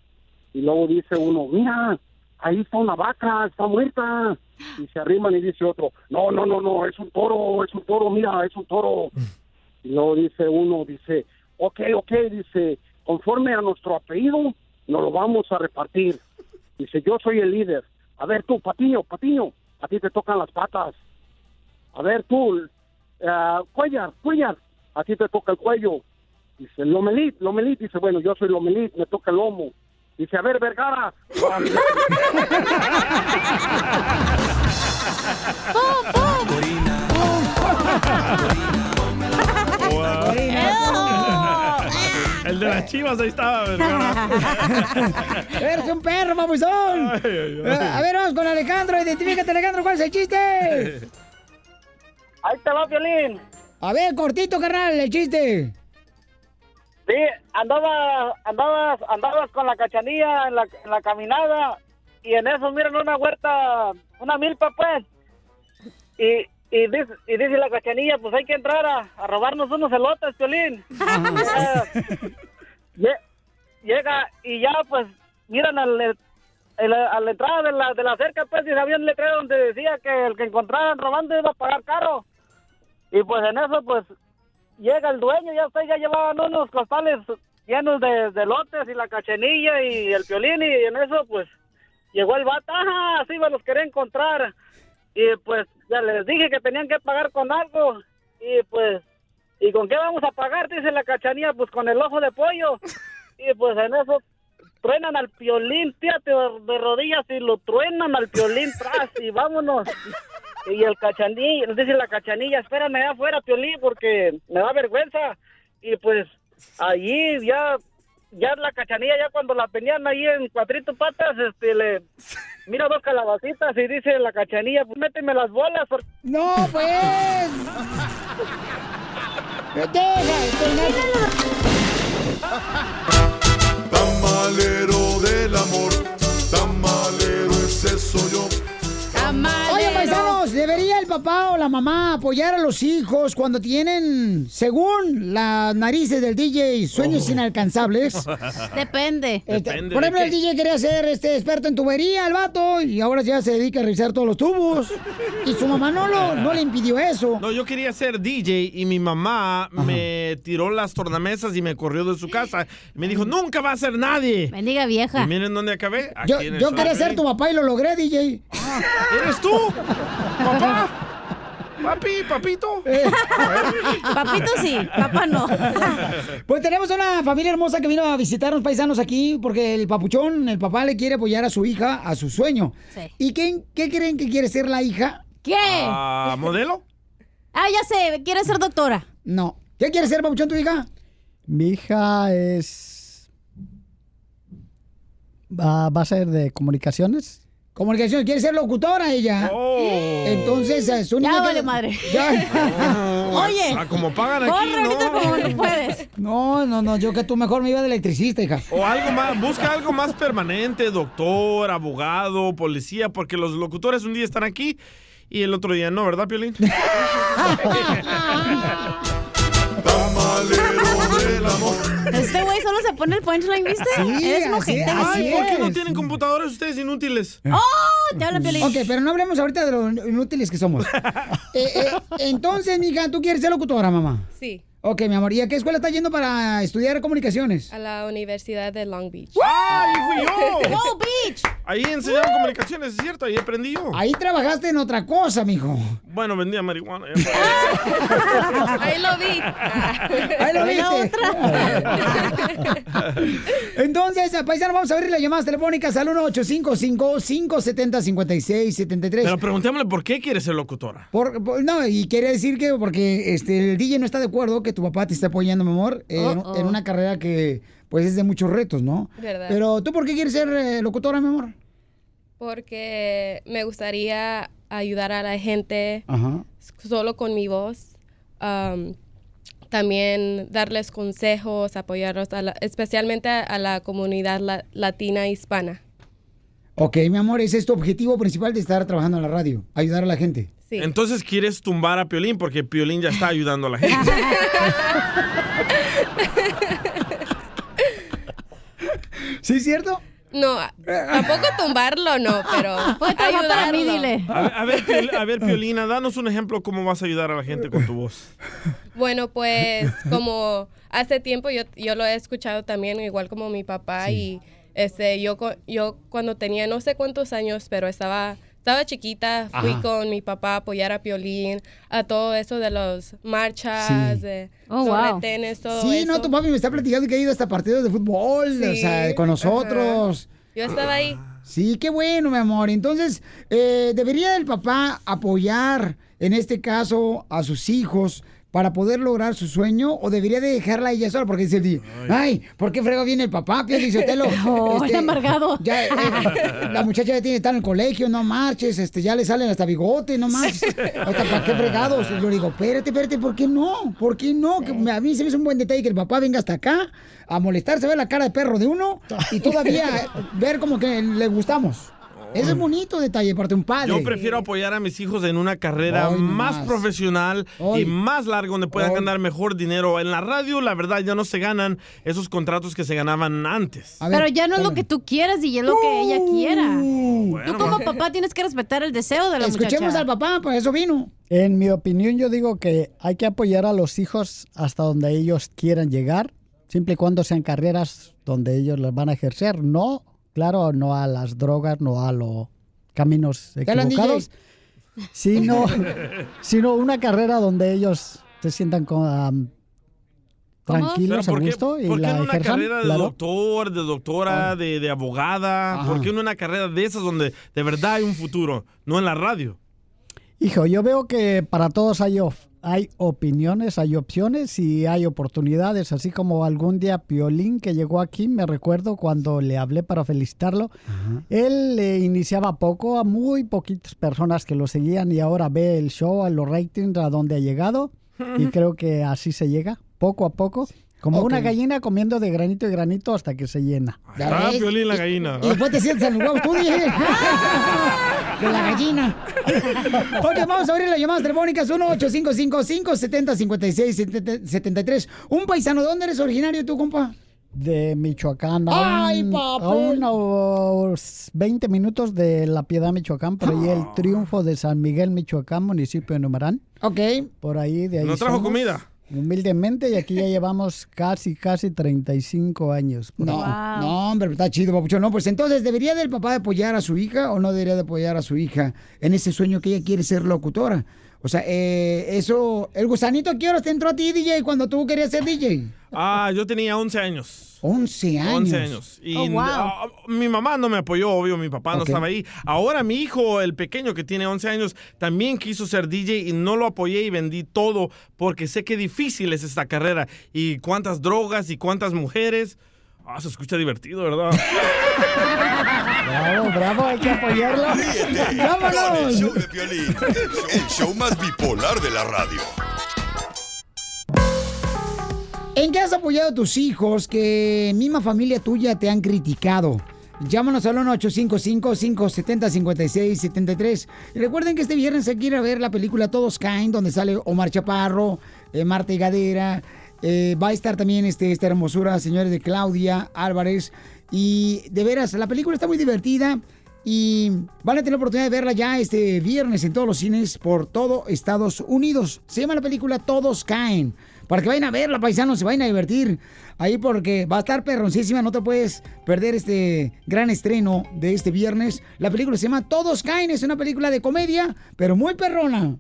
Y luego dice uno, mira, ahí está una vaca, está muerta. Y se arriman y dice otro, no, no, no, no, es un toro, es un toro, mira, es un toro. Y luego dice uno, dice, ok, ok, dice, conforme a nuestro apellido, nos lo vamos a repartir. Dice, yo soy el líder. A ver tú, Patiño, Patiño, a ti te tocan las patas. A ver tú, uh, Cuellar, Cuellar, a ti te toca el cuello. Dice, Lomelit, Lomelit, dice, bueno, yo soy Lomelit, me toca el lomo. Dice, a ver, Vergara. El de las chivas ahí estaba. *laughs* Eres un perro, mamuzón. A ver, vamos con Alejandro. Identifícate, Alejandro, ¿cuál es el chiste? Ahí te va, Violín. A ver, cortito, carnal, el chiste. Sí, andaba, andabas, andabas con la cachanilla en la, en la caminada y en eso miran una huerta, una milpa pues. Y, y, dice, y dice la cachanilla, pues hay que entrar a, a robarnos unos elotes, Piolín. *laughs* Lle- Llega y ya pues miran al, el- a la entrada de la, de la cerca pues y había un letrero donde decía que el que encontraran robando iba a pagar caro. Y pues en eso pues llega el dueño, ya usted ya llevaban unos costales llenos de, de lotes y la cachenilla y el piolín y en eso pues llegó el vato, ajá, así me los quería encontrar y pues ya les dije que tenían que pagar con algo y pues ¿y con qué vamos a pagar? Dice la cachanilla, pues con el ojo de pollo *laughs* y pues en eso truenan al piolín, tírate de rodillas y lo truenan al piolín tras y vámonos. Y el cachanilla, dice la cachanilla, espérame allá afuera, piolín, porque me da vergüenza. y pues allí ya, ya la cachanilla, ya cuando la tenían ahí en cuatrito patas, este, le mira dos calabacitas y dice la cachanilla, pues méteme las bolas. porque- ¡No, pues! Deja, Tamalero del amor, tamalero ese soy yo. Oye, paisanos, ¿debería el papá o la mamá apoyar a los hijos cuando tienen, según las narices del DJ, sueños inalcanzables? *laughs* Depende. Este, por ejemplo, el DJ quería ser este experto en tubería, el vato, y ahora ya se dedica a revisar todos los tubos. Y su mamá no, lo, no le impidió eso. No, yo quería ser DJ y mi mamá me tiró las tornamesas y me corrió de su casa. Me dijo, nunca va a ser nadie. Bendiga vieja. Y miren dónde acabé. Aquí Yo, en el yo quería ser tu papá y lo logré, DJ. *laughs* ¿Eres tú? ¿Papá? Papi, papito. *laughs* Papito sí, papá no. Pues tenemos una familia hermosa que vino a visitarnos paisanos aquí porque el papuchón, el papá le quiere apoyar a su hija a su sueño. Sí. ¿Y qué, qué creen que quiere ser la hija? ¿Qué? Ah, ¿Modelo? Ah, ya sé, quiere ser doctora. No. ¿Qué quiere ser, papuchón, tu hija? Mi hija es. Va, va a ser de comunicaciones. Comunicación, quiere ser locutora ella. Entonces, es su Ya niña que- vale madre. *laughs* Ya. *laughs* Oye. Ah, como pagan aquí, Corre ahorita ¿no? como no puedes. *laughs* No, no, no, yo que tú mejor me iba de electricista, hija. O algo más, busca algo más permanente, doctor, abogado, policía, porque los locutores un día están aquí y el otro día no, ¿verdad, Piolín? Este güey solo se pone el punchline, ¿viste? Sí, Eres así Ay, ¿por qué no tienen computadores ustedes inútiles? ¡Oh! Te habla Piolín. Ok, pero no hablemos ahorita de lo inútiles que somos. *laughs* Eh, eh, entonces, mija, ¿tú quieres ser locutora, mamá? Sí, Ok, mi amor. ¿Y a qué escuela estás yendo para estudiar comunicaciones? a la Universidad de Long Beach. ¡Ah, ahí fui yo! *laughs* ¡Go Beach! Ahí enseñaron comunicaciones, es cierto, ahí aprendí yo. Ahí trabajaste en otra cosa, mijo. Bueno, vendía marihuana. ya. *laughs* Ahí lo viste. Entonces, paisano, vamos a abrir las llamadas telefónicas al 1-855-570-5673. Pero preguntémosle por qué quiere ser locutora. Por, por- no, y quiere decir que porque este, el DJ no está de acuerdo que tu papá te esté apoyando, mi amor, en, una carrera que pues es de muchos retos, ¿no? Verdad. Pero tú, ¿por qué quieres ser eh, locutora, mi amor? Porque me gustaría ayudar a la gente Ajá. solo con mi voz. Um, también darles consejos, apoyarlos, a la- especialmente a, a la comunidad la- latina hispana. Ok, mi amor, ese es tu objetivo principal de estar trabajando en la radio, ayudar a la gente. Sí. Entonces quieres tumbar a Piolín porque Piolín ya está ayudando a la gente. *laughs* ¿Sí es cierto? No, *laughs* tampoco tumbarlo, no, pero Puede trabajar para mí, ayudarlo. dile. A ver, a ver, Piol- a ver, Piolina, danos un ejemplo cómo vas a ayudar a la gente con tu voz. Bueno, pues como hace tiempo yo, yo lo he escuchado también, igual como mi papá, y este, yo, co- yo cuando tenía no sé cuántos años, pero estaba, estaba chiquita, fui Ajá. con mi papá a apoyar a Piolín, a todo eso de las marchas, Sí. de Oh, wow. todo Sí, eso. no, tu papi me está platicando que ha ido hasta partidos de fútbol, o sea, con nosotros. Yo estaba ahí. Sí, qué bueno, mi amor. Entonces, eh, ¿debería el papá apoyar, en este caso, a sus hijos para poder lograr su sueño o debería de dejarla ella sola? Porque dice el día, ay, ¿por qué frego viene el papá? Pio Lizotelo? Oh, qué amargado. Ya, eh, *laughs* la muchacha ya tiene está en el colegio, no marches, este, ya le salen hasta bigote, no marches. Ahorita, ¿Para qué fregados? Y yo digo, espérate, espérate, ¿por qué no? ¿Por qué no? Que a mí se me hace un buen detalle que el papá venga hasta acá a molestarse, ver la cara de perro de uno y todavía ver como que le gustamos. Ese es bonito detalle parte de un padre. Yo prefiero apoyar a mis hijos en una carrera más nomás. profesional y más larga donde puedan Ay. ganar mejor dinero. En la radio, la verdad, ya no se ganan esos contratos que se ganaban antes. Ver, Pero ya no es lo que tú quieras y es lo que ella quiera. Uh. Tú como *laughs* papá tienes que respetar el deseo de la Escuchemos muchacha. al papá, por eso vino. En mi opinión, yo digo que hay que apoyar a los hijos hasta donde ellos quieran llegar, siempre y cuando sean carreras donde ellos las van a ejercer. No, claro, no a las drogas, no a los caminos ¿Te hablan, equivocados, sino, *laughs* sino una carrera donde ellos se sientan con, Pero tranquilos, a ¿por qué, gusto y por qué la en una ejerzan. carrera de claro. doctor, de doctora, de, de abogada? Ajá. ¿Por qué en una carrera de esas donde de verdad hay un futuro? No en la radio. Hijo, yo veo que para todos hay of- hay opiniones, hay opciones y hay oportunidades, así como algún día Piolín que llegó aquí, me recuerdo cuando le hablé para felicitarlo, él le iniciaba poco, a muy poquitas personas que lo seguían y ahora ve el show, a los ratings, a donde ha llegado y *laughs* creo que así se llega, poco a poco. Como una gallina comiendo de granito en granito hasta que se llena. Ah, Piolín la gallina. Y después te sientes en los huevos, tú dije. *laughs* De la gallina. ok, vamos a abrir las llamadas telefónicas 1-855-570-5673. Un paisano, ¿de dónde eres originario tú, compa? De Michoacán. a ¡Ay! A unos 20 minutos de La Piedad, Michoacán. Por ahí el triunfo de San Miguel, Michoacán, municipio de Numerán. Ok. Por ahí, de ahí. ¿No trajo somos, comida? Humildemente, y aquí ya *laughs* llevamos casi, casi 35 años. No, aquí. no, hombre, está chido, papuchón. No, pues entonces, ¿debería del papá de apoyar a su hija o no debería de apoyar a su hija en ese sueño que ella quiere ser locutora? O sea, eh, eso, el gusanito, ¿qué horas te entró a ti, DJ, cuando tú querías ser DJ? Ah, yo tenía 11 años. 11 años. 11 años. Y Oh, wow. ah, mi mamá no me apoyó, obvio, mi papá no Ok. estaba ahí. Ahora mi hijo, el pequeño que tiene 11 años, también quiso ser DJ y no lo apoyé y vendí todo porque sé qué difícil es esta carrera y cuántas drogas y cuántas mujeres. Ah, se escucha divertido, ¿verdad? Bravo, bravo, hay que apoyarlo. Ríete con el show de Piolín, el show más bipolar de la radio. ¿En qué has apoyado a tus hijos que misma familia tuya te han criticado? Llámanos al 1-855-570-5673. Y recuerden que este viernes hay que ir a ver la película Todos Caen, donde sale Omar Chaparro, eh, Marta Higadera. eh, va a estar también este, esta hermosura, señores, de Claudia Álvarez. Y de veras, la película está muy divertida. Y van a tener la oportunidad de verla ya este viernes en todos los cines por todo Estados Unidos. Se llama la película Todos Caen. Para que vayan a verla, paisanos, se vayan a divertir. Ahí porque va a estar perroncísima, no te puedes perder este gran estreno de este viernes. La película se llama Todos Caen, es una película de comedia, pero muy perrona.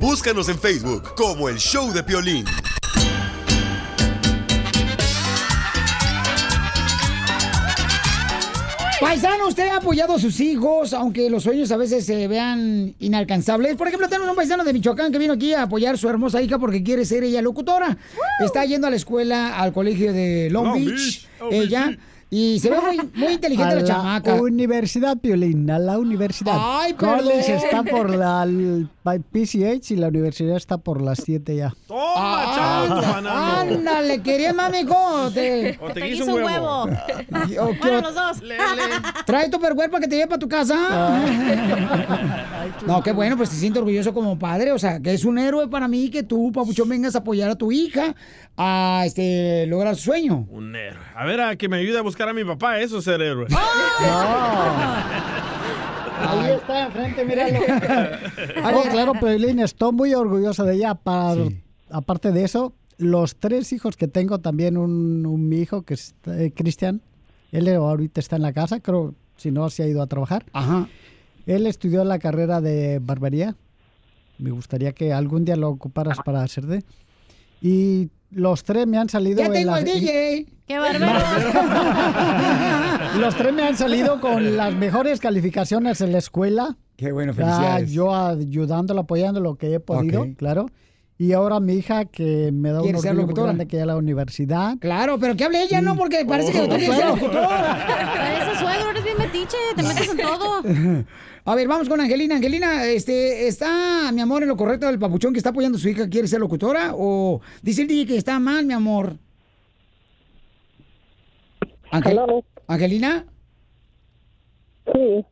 Búscanos en Facebook como el show de Piolín. Paisano, usted ha apoyado a sus hijos, aunque los sueños a veces se vean inalcanzables. Por ejemplo, tenemos un paisano de Michoacán que vino aquí a apoyar a su hermosa hija porque quiere ser ella locutora. Está yendo a la escuela, al colegio de Long, Long Beach, ella. Beach. Y se ve muy, muy inteligente A la, chamaca. Universidad Piolín, a la universidad. Ay, College perdón. está por la *laughs* el PCH y la universidad está por las 7 ya. Ah, Ándale, quería mami ¿cómo te... O te guiso un huevo. O Bueno, los dos. Trae tu percuer para que te lleve para tu casa. No, qué bueno, pues te siento orgulloso como padre. O sea, que es un héroe para mí que tú, papuchón, vengas a apoyar a tu hija a este, lograr su sueño. Un héroe. A ver, a que me ayude a buscar a mi papá, eso es ser héroe. *laughs* Ahí está enfrente, míralo. *laughs* Oh, claro, Piolín, estoy muy orgulloso de ella. Par- Aparte de eso, los tres hijos que tengo, también un, un mi hijo que es eh, Cristian, él ahorita está en la casa, creo, si no, se ha ido a trabajar. Ajá. Él estudió la carrera de barbería. Me gustaría que algún día lo ocuparas para hacerte. Y los tres me han salido... Ya en tengo el DJ. ¡Qué bárbaro! *laughs* Los tres me han salido con las mejores calificaciones en la escuela. Qué bueno, felicidades. yo ayudándolo, apoyando lo que he podido, claro. Y ahora mi hija que me da un ¿Quiere ser orgullo muy grande que ya a la universidad. Claro, pero que hable ella, ¿no? Porque parece que tú quieres ser locutora. Parece suegro, eres bien metiche, te metes en todo. *laughs* A ver, vamos con Angelina. Angelina, este, ¿está, mi amor, en lo correcto del papuchón que está apoyando a su hija, quiere ser locutora? ¿O dice el DJ que está mal, mi amor? ¿Angelina? Sí.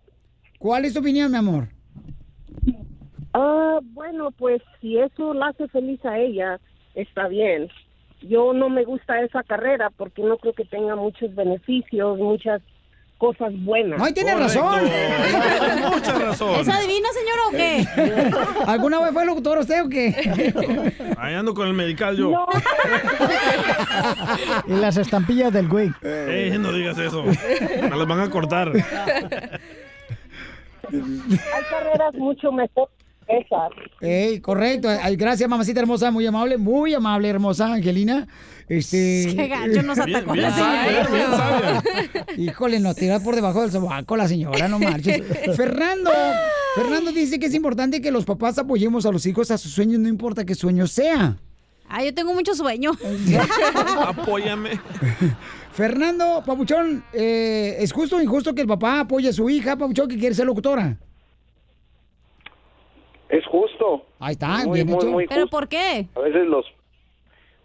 ¿Cuál es tu opinión, mi amor? Ah, bueno, pues si eso la hace feliz a ella, está bien. Yo no me gusta esa carrera porque no creo que tenga muchos beneficios, muchas cosas buenas. ¡Ay, tiene razón! *laughs* Mucha razón. ¿Es adivina, señora, o qué? *laughs* ¿Alguna vez fue locutor usted o qué? *laughs* Ahí ando con el medical yo. Y las estampillas del güey. Eh, no digas eso. Me las van a cortar. Hay carreras mucho mejor Exacto. Ey, correcto. Ay, gracias, mamacita hermosa, muy amable, muy amable, hermosa Angelina. Este. Qué gacho nos atacó bien la señora. sabia, bien Híjole, nos tiró por debajo del sobaco la señora, no marches. Fernando, Fernando dice que es importante que los papás apoyemos a los hijos a sus sueños, no importa qué sueño sea. Ah, yo tengo mucho sueño. *laughs* Apóyame. Fernando, Papuchón, eh, ¿es justo o injusto que el papá apoye a su hija, Papuchón, que quiere ser locutora? Es justo. Ahí está, Muy, bien muy, hecho. muy ¿Pero por qué? A veces los...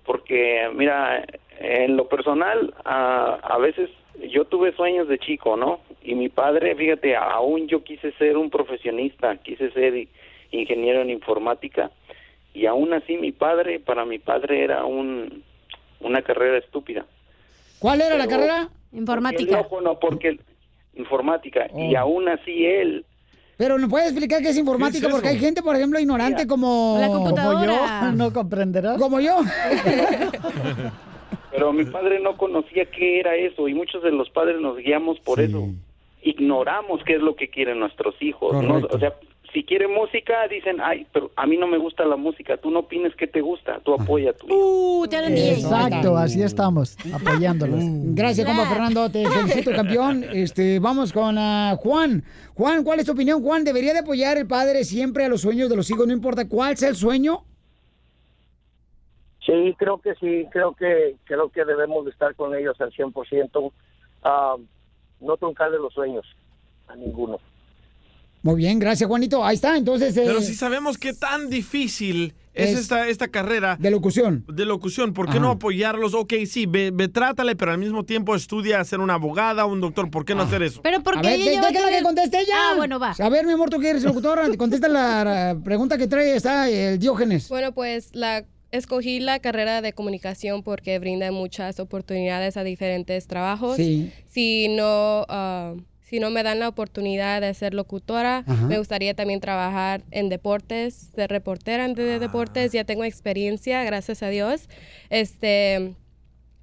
Porque, mira, en lo personal, a, a veces yo tuve sueños de chico, ¿no? Y mi padre, fíjate, aún yo quise ser un profesionista, quise ser ingeniero en informática. Y aún así mi padre, para mi padre era un, una carrera estúpida. ¿Cuál era la carrera? Informática. No, no, porque informática. Y Oh. aún así él Pero ¿nos puedes explicar qué es informática? ¿Qué es Porque hay gente, por ejemplo, ignorante como... La Como yo, *laughs* no comprenderás. Como yo. *laughs* Pero mi padre no conocía qué era eso y muchos de los padres nos guiamos por eso. Ignoramos qué es lo que quieren nuestros hijos. ¿no? O sea, si quieren música, dicen, ay, pero a mí no me gusta la música. Tú no opines qué te gusta, tú apoya a tu hijo. Uh. Exacto, así estamos, apoyándolos. Gracias, compa Fernando, te felicito, campeón. Este, vamos con ah, Juan. Juan, ¿cuál es tu opinión, Juan? ¿Debería de apoyar el padre siempre a los sueños de los hijos, no importa cuál sea el sueño? Sí, creo que sí, creo que creo que debemos de estar con ellos al 100%. Ah, no truncarle los sueños a ninguno. Muy bien, gracias, Juanito. Ahí está, entonces... eh, Pero si sabemos qué tan difícil es, Es- esta, esta carrera De locución. de locución, ¿por qué Ajá. no apoyarlos? Ok, sí, ve, ve, trátale, pero al mismo tiempo estudia a ser una abogada, un doctor. ¿Por qué no hacer eso? Pero A porque ver, ella que conteste ella. Ah, bueno, va. A ver, mi amor, tú que eres locutora, *laughs* contesta la, la pregunta que trae está el Diógenes. Bueno, pues la escogí la carrera de comunicación porque brinda muchas oportunidades a diferentes trabajos. Sí. Si no, ah, si no me dan la oportunidad de ser locutora, Ajá. me gustaría también trabajar en deportes, ser reportera en de- deportes. Ya tengo experiencia, gracias a Dios. Este,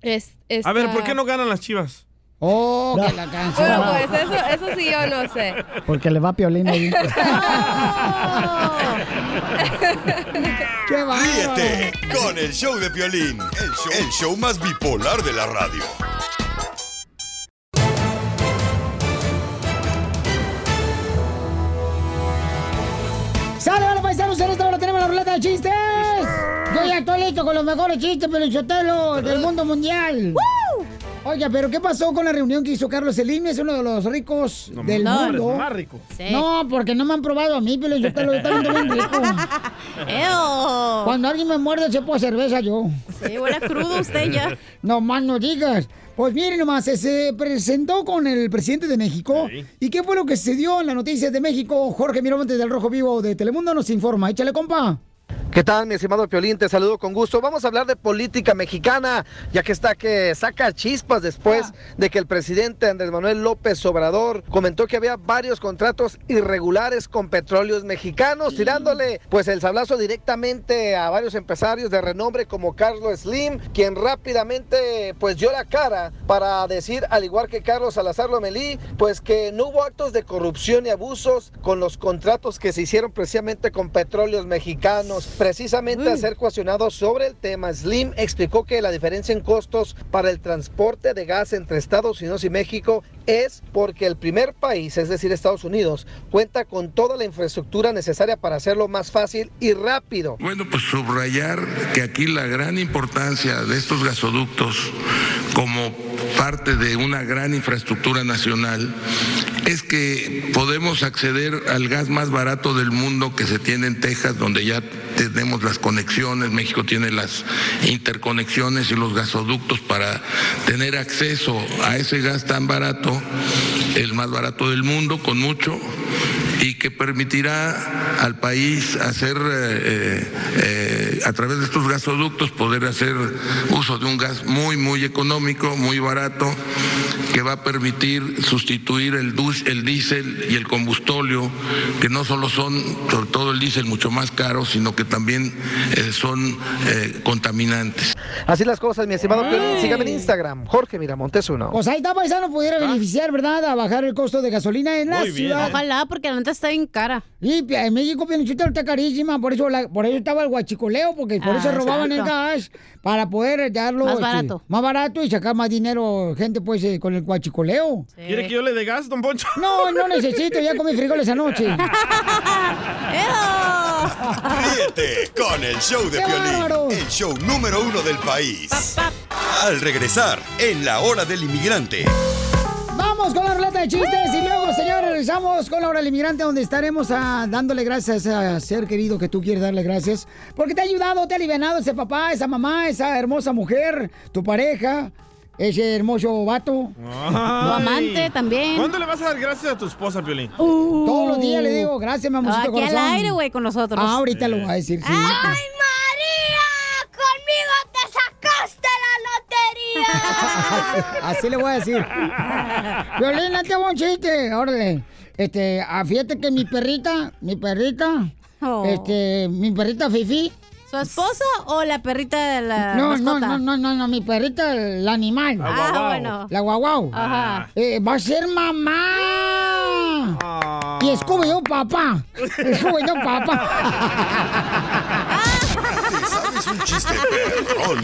es, A ver, ¿por qué no ganan las chivas? Oh, que la canción. Bueno, pues eso, eso sí yo no sé. Porque le va piolín ahí. *laughs* ¡Qué bárbaro! Ríete con el show de Piolín, el show, el show más bipolar de la radio. ¡Sale, hola, paisanos! En esta hora tenemos la ruleta de chistes. Yo ya estoy listo con los mejores chistes, Pelichotelo, del mundo mundial. Oiga, pero ¿qué pasó con la reunión que hizo Carlos Slim? Es uno de los ricos del no, mundo. más rico. Sí. No, porque no me han probado a mí, Pelichotelo. Yo también estoy bien rico. *laughs* Eo. Cuando alguien me muerde, se puede cerveza yo. Sí, huele crudo usted ya. No más no digas. Pues miren nomás, se- se presentó con el presidente de México. ¿Y qué fue lo que sucedió en las noticias de México? Jorge Miramontes del Rojo Vivo de Telemundo nos informa. Échale, compa. ¿Qué tal, mi estimado Piolín? Te saludo con gusto. Vamos a hablar de política mexicana, ya que está que saca chispas después de que el presidente Andrés Manuel López Obrador comentó que había varios contratos irregulares con petróleos mexicanos, tirándole pues el sablazo directamente a varios empresarios de renombre como Carlos Slim, quien rápidamente pues dio la cara para decir, al igual que Carlos Salazar Lomelí, pues que no hubo actos de corrupción y abusos con los contratos que se hicieron precisamente con petróleos mexicanos. Precisamente a ser cuestionado sobre el tema, Slim explicó que la diferencia en costos para el transporte de gas entre Estados Unidos y México es porque el primer país, es decir, Estados Unidos, cuenta con toda la infraestructura necesaria para hacerlo más fácil y rápido. Bueno, pues subrayar que aquí la gran importancia de estos gasoductos como parte de una gran infraestructura nacional es que podemos acceder al gas más barato del mundo que se tiene en Texas, donde ya tenemos las conexiones, México tiene las interconexiones y los gasoductos para tener acceso a ese gas tan barato, el más barato del mundo, con mucho, y que permitirá al país hacer, eh, eh, a través de estos gasoductos, poder hacer uso de un gas muy, muy económico, muy barato, que va a permitir sustituir el, el diésel y el combustóleo, que no solo son, sobre todo el diésel, mucho más caro, sino que también eh, son eh, contaminantes. Así las cosas, mi estimado Piolín. Sígame en Instagram, Jorge Miramontes uno. Pues ahí está, paisano, pudiera beneficiar, ¿verdad? A bajar el costo de gasolina en la ciudad. Ojalá, porque neta está bien cara. Y en México Piolichotelo está carísima, por eso, la- por eso estaba el guachicoleo, porque por Ah, eso robaban el gas para poder darlo Más este, barato. más barato y sacar más dinero gente pues eh, con el guachicoleo. ¿Quiere que yo le dé gas, don Poncho? No, no necesito, ya comí frijoles anoche. *laughs* Ríete con el show de ¡Qué Piolín, el show número uno del país. Al regresar, en la hora del inmigrante. Vamos con la ruleta de chistes y luego, señores, regresamos con la hora del inmigrante donde estaremos ah, dándole gracias a ese ser querido que tú quieres darle gracias porque te ha ayudado, te ha alivianado ese papá, esa mamá, esa hermosa mujer, tu pareja, ese hermoso vato. Ay. también. ¿Cuándo le vas a dar gracias a tu esposa, Piolín? Todos los días le digo, gracias, mi amorcito Aquí al corazón. aire, güey, con nosotros. Ah, ahorita lo voy a decir, sí. ¡Ay, la! *laughs* Así le voy a decir. Violina, te hago un chiste. Órale. Este, ah, fíjate que mi perrita, mi perrita, Oh. este, mi perrita Fifi. ¿Su esposa o la perrita de la No, no, mascota? no, no, no, no, mi perrita, el animal. La guaguau. Ah, bueno. La guaguau. Ajá. Eh, va a ser mamá. Y Scooby-Doo papá. Scooby-Doo papá. ¿Te sabes un chiste perrón?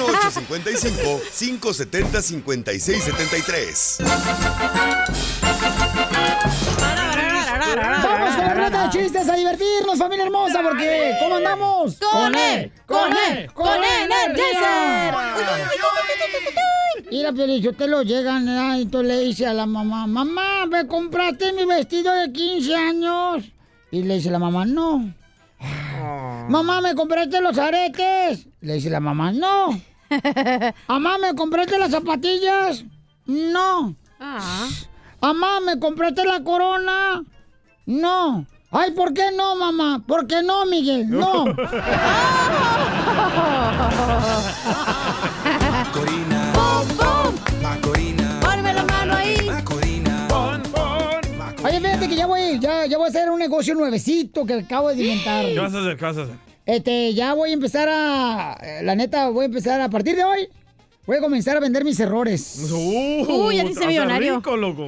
1-855-570-5673. Vamos con la ruleta de chistes a divertirnos, familia hermosa, porque ¿cómo andamos? ¡Con él! ¡Con él! ¡Con Energizer! Mira, pero te lo llegan, y tú le dices a la mamá, mamá, ¿me compraste mi vestido de 15 años? Y le dice la mamá, no. Mamá, ¿me compraste los aretes? Le dice la mamá, no. *laughs* Mamá, ¿me compraste las zapatillas? No. Mamá, ¿me compraste la corona? No. Ay, ¿por qué no, mamá? ¿Por qué no, Miguel? No. Macorina. *laughs* *laughs* ¡Pum, pum! Macorina. ¡Ponme la mano ahí! Macorina. Oye, fíjate que ya voy, ya, ya voy a hacer un negocio nuevecito que acabo de inventar. ¿Qué vas a hacer? ¿Qué vas a hacer? Este, ya voy a empezar a. eh, La neta, voy a empezar a partir de hoy. Voy a comenzar a vender mis errores. Uh, ya dice te vas a millonario. rico, loco.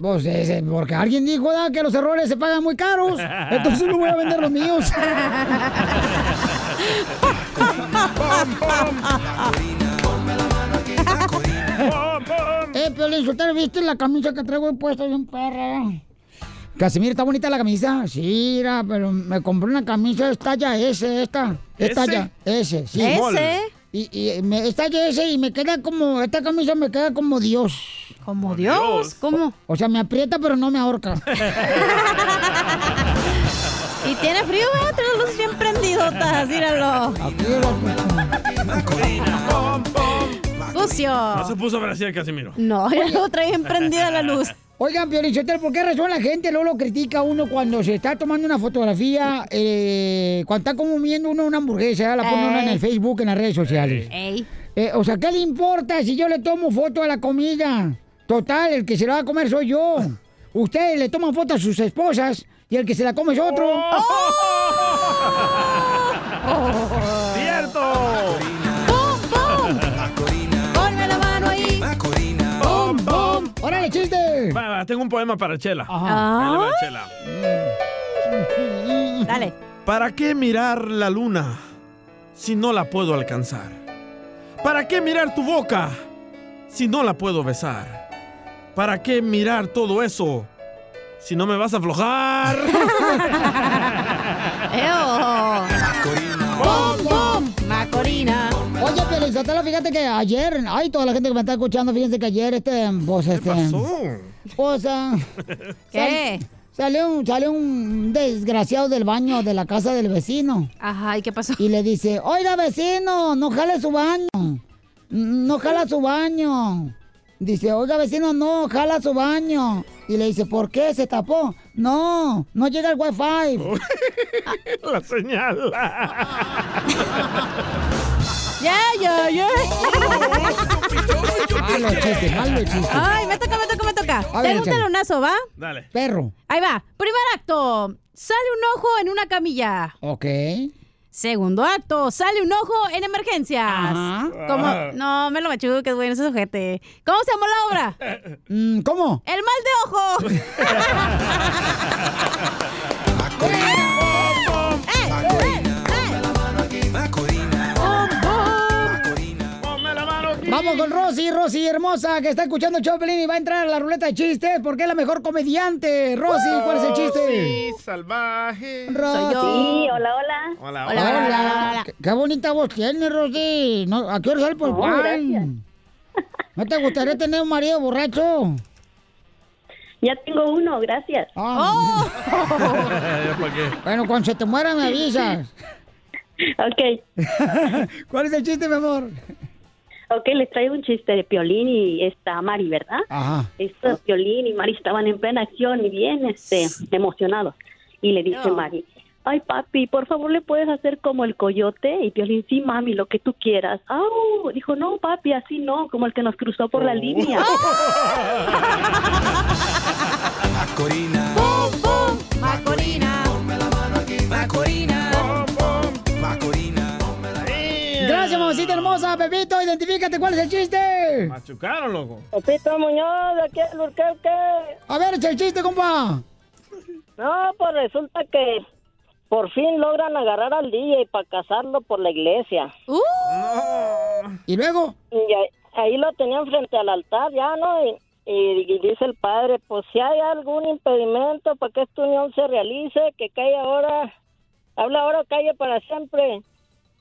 Pues ese, porque alguien dijo da, que los errores se pagan muy caros. Entonces no voy a vender los míos. *laughs* eh, Piolín, Sotelo, ¿viste la camisa que traigo puesta bien perra? Casimiro, ¿está bonita la camisa? Sí, mira, pero me compré una camisa, es talla S, esta. Es talla S, sí. ¿S? Y, y me, es talla S y me queda como, esta camisa me queda como Dios. ¿Como Dios? ¿Cómo? O sea, me aprieta pero no me ahorca. *laughs* Y tiene frío. Tiene las luces bien prendidotas, míralo. Sucio. No se puso Brasil, Casimiro. No, ya lo trae bien prendida la luz. Oigan, Piolichotel, ¿por qué razón la gente luego lo critica a uno cuando se está tomando una fotografía, eh, cuando está comiendo uno una hamburguesa, la pone uno en el Facebook, en las redes sociales? Ey. Eh, o sea, ¿qué le importa si yo le tomo foto a la comida? Total, el que se la va a comer soy yo. Ustedes le toman foto a sus esposas y el que se la come es otro. ¡Cierto! ¡Órale, chiste! Va, va, tengo un poema para Chela. Ajá. Ahí va, Chela. Dale. ¿Para qué mirar la luna si no la puedo alcanzar? ¿Para qué mirar tu boca si no la puedo besar? ¿Para qué mirar todo eso si no me vas a aflojar? *laughs* ¡Pum, pum! ¡Macorina! Oye, Pelizotelo, fíjate que ayer, ay, toda la gente que me está escuchando, fíjense que ayer, este, pues, este... Pues, ah, *laughs* ¿Qué? sal- salió, un, salió un desgraciado del baño de la casa del vecino. Ajá, ¿y qué pasó? Y le dice, oiga, vecino, no jale su baño. No jala su baño. Dice, oiga, vecino, no, jala su baño. Y le dice, ¿por qué? ¿Se tapó? No, no llega el wifi. *laughs* la señal. *laughs* ¡Ya, ya, ya! Malo chiste, malo chiste. Ay, me toca, me toca, me toca. Tengo un échale. telonazo, ¿va? Dale. Perro. Ahí va. Primer acto. Sale un ojo en una camilla. Ok. Segundo acto, sale un ojo en emergencias. Como, no, me lo machuques, güey, no se sujete. ¿Cómo se llama la obra? Mm, ¿Cómo? El mal de ojo. *laughs* Vamos con Rosy, Rosy hermosa, que está escuchando Pelín, y va a entrar a la ruleta de chistes porque es la mejor comediante. Rosy, ¿cuál es el chiste? Sí, salvaje. Rosy. Sí, hola, hola. Hola, Hola. Qué, qué bonita voz tienes, Rosy. No, ¿A qué hora sale por el Oh, pan? ¿No te gustaría *laughs* tener un marido borracho? Ya tengo uno, gracias. Ah. *laughs* ¿Para qué? Bueno, cuando se te muera me avisas. *laughs* Ok. ¿Cuál es el chiste, mi amor? Ok, les traigo un chiste de Piolín y está Mari, ¿verdad? Ajá. Esto, Piolín y Mari estaban en plena acción y bien este, emocionados. Y le dice Mari, ay papi, por favor le puedes hacer como el coyote. Y Piolín, sí mami, lo que tú quieras. Oh, dijo, no papi, así no, como el que nos cruzó por la línea. *laughs* Macorina. Pepito, identifícate, ¿cuál es el chiste? Machucaron, loco. Pepito Muñoz, de aquí al Burquerque. A ver, echa el chiste, compa. No, pues resulta que por fin logran agarrar al DJ para casarlo por la iglesia. ¿Y luego? Y ahí, ahí lo tenían frente al altar ya, ¿no? Y, y- y dice el padre, pues si hay algún impedimento para que esta unión se realice, que calle ahora, habla ahora o calle para siempre.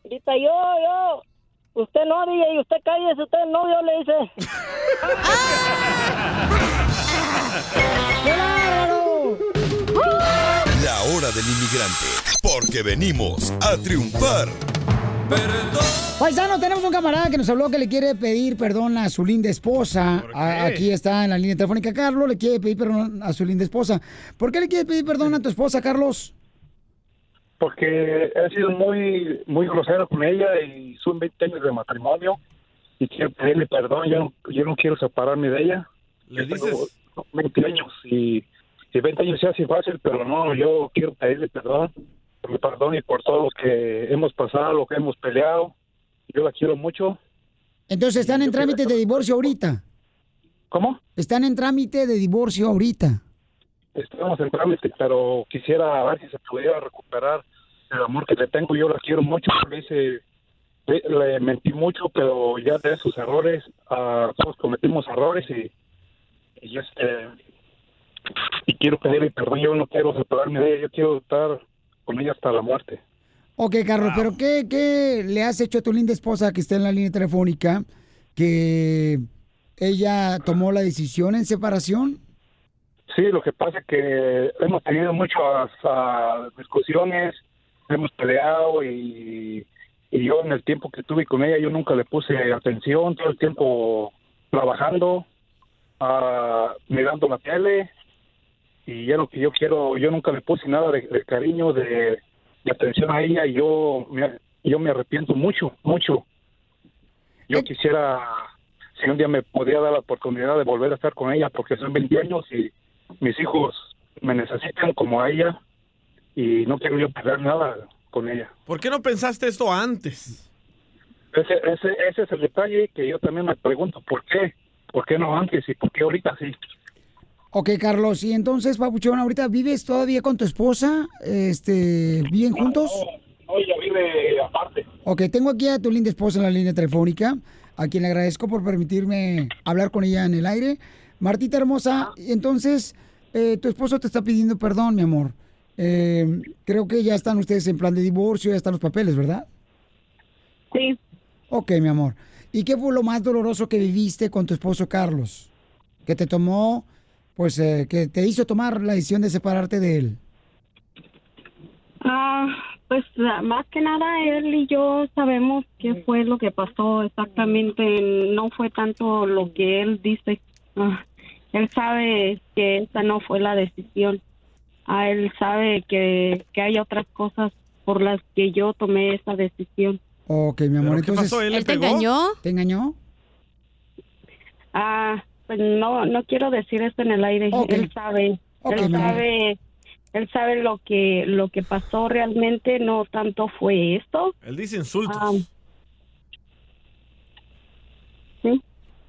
Grita yo, yo, usted no, DJ, y usted calle, si usted no, yo le dice. *laughs* La hora del inmigrante, porque venimos a triunfar. Paisano, tenemos un camarada que nos habló que le quiere pedir perdón a su linda esposa. A- aquí está en la línea telefónica Carlos, le quiere pedir perdón a su linda esposa. ¿Por qué le quiere pedir perdón a tu esposa, Carlos? Porque he sido muy muy grosero con ella y son 20 años de matrimonio y quiero pedirle perdón, yo no, yo no quiero separarme de ella. ¿Le Yo tengo dices? 20 años y, y 20 años se hace fácil, pero no, yo quiero pedirle perdón, por mi perdón y por todo lo que hemos pasado, lo que hemos peleado. Yo la quiero mucho. Entonces están en trámite de divorcio ahorita. ¿Cómo? Están en trámite de divorcio ahorita. Estamos en trámite, pero quisiera ver si se pudiera recuperar el amor que le tengo. Yo la quiero mucho, le hice, le, le mentí mucho, pero ya de esos errores, ah, todos cometimos errores y, y este y quiero pedirle perdón. Yo no quiero separarme de ella, yo quiero estar con ella hasta la muerte. Ok, Carlos, pero ¿qué, ¿qué le has hecho a tu linda esposa que está en la línea telefónica que ella tomó la decisión en separación? Sí, lo que pasa es que hemos tenido muchas ah, discusiones, hemos peleado y, y yo en el tiempo que tuve con ella yo nunca le puse atención, todo el tiempo trabajando, ah, mirando la tele y ya lo que yo quiero, yo nunca le puse nada de, de cariño, de, de atención a ella y yo me, yo me arrepiento mucho, mucho. Yo quisiera, si un día me podría dar la oportunidad de volver a estar con ella porque son 20 años y mis hijos me necesitan como a ella y no quiero yo perder nada con ella. ¿Por qué no pensaste esto antes? Ese, ese, ese es el detalle que yo también me pregunto, ¿por qué? ¿Por qué no antes y por qué ahorita sí? Ok, Carlos, y entonces, Papuchón, ahorita vives todavía con tu esposa, este, ¿viven juntos? No, ella vive aparte. Ok, tengo aquí a tu linda esposa en la línea telefónica, a quien le agradezco por permitirme hablar con ella en el aire. Martita hermosa, y entonces, eh, tu esposo te está pidiendo perdón, mi amor. Eh, creo que ya están ustedes en plan de divorcio, ya están los papeles, ¿verdad? Sí. Ok, mi amor. ¿Y qué fue lo más doloroso que viviste con tu esposo Carlos? Que te tomó, pues, eh, que te hizo tomar la decisión de separarte de él. Ah, pues ah, más que nada él y yo sabemos qué fue lo que pasó exactamente. No fue tanto lo que él dice. Ah, él sabe que esa no fue la decisión. Ah, él sabe que, que hay otras cosas por las que yo tomé esa decisión. Ok, mi amor. ¿Pero qué Entonces, pasó? ¿Él le ¿Él te engañó? ¿Te engañó? Ah, pues no, no quiero decir esto en el aire. Él sabe, él sabe, él sabe lo que lo que pasó realmente, no tanto fue esto. Él dice insultos. Am,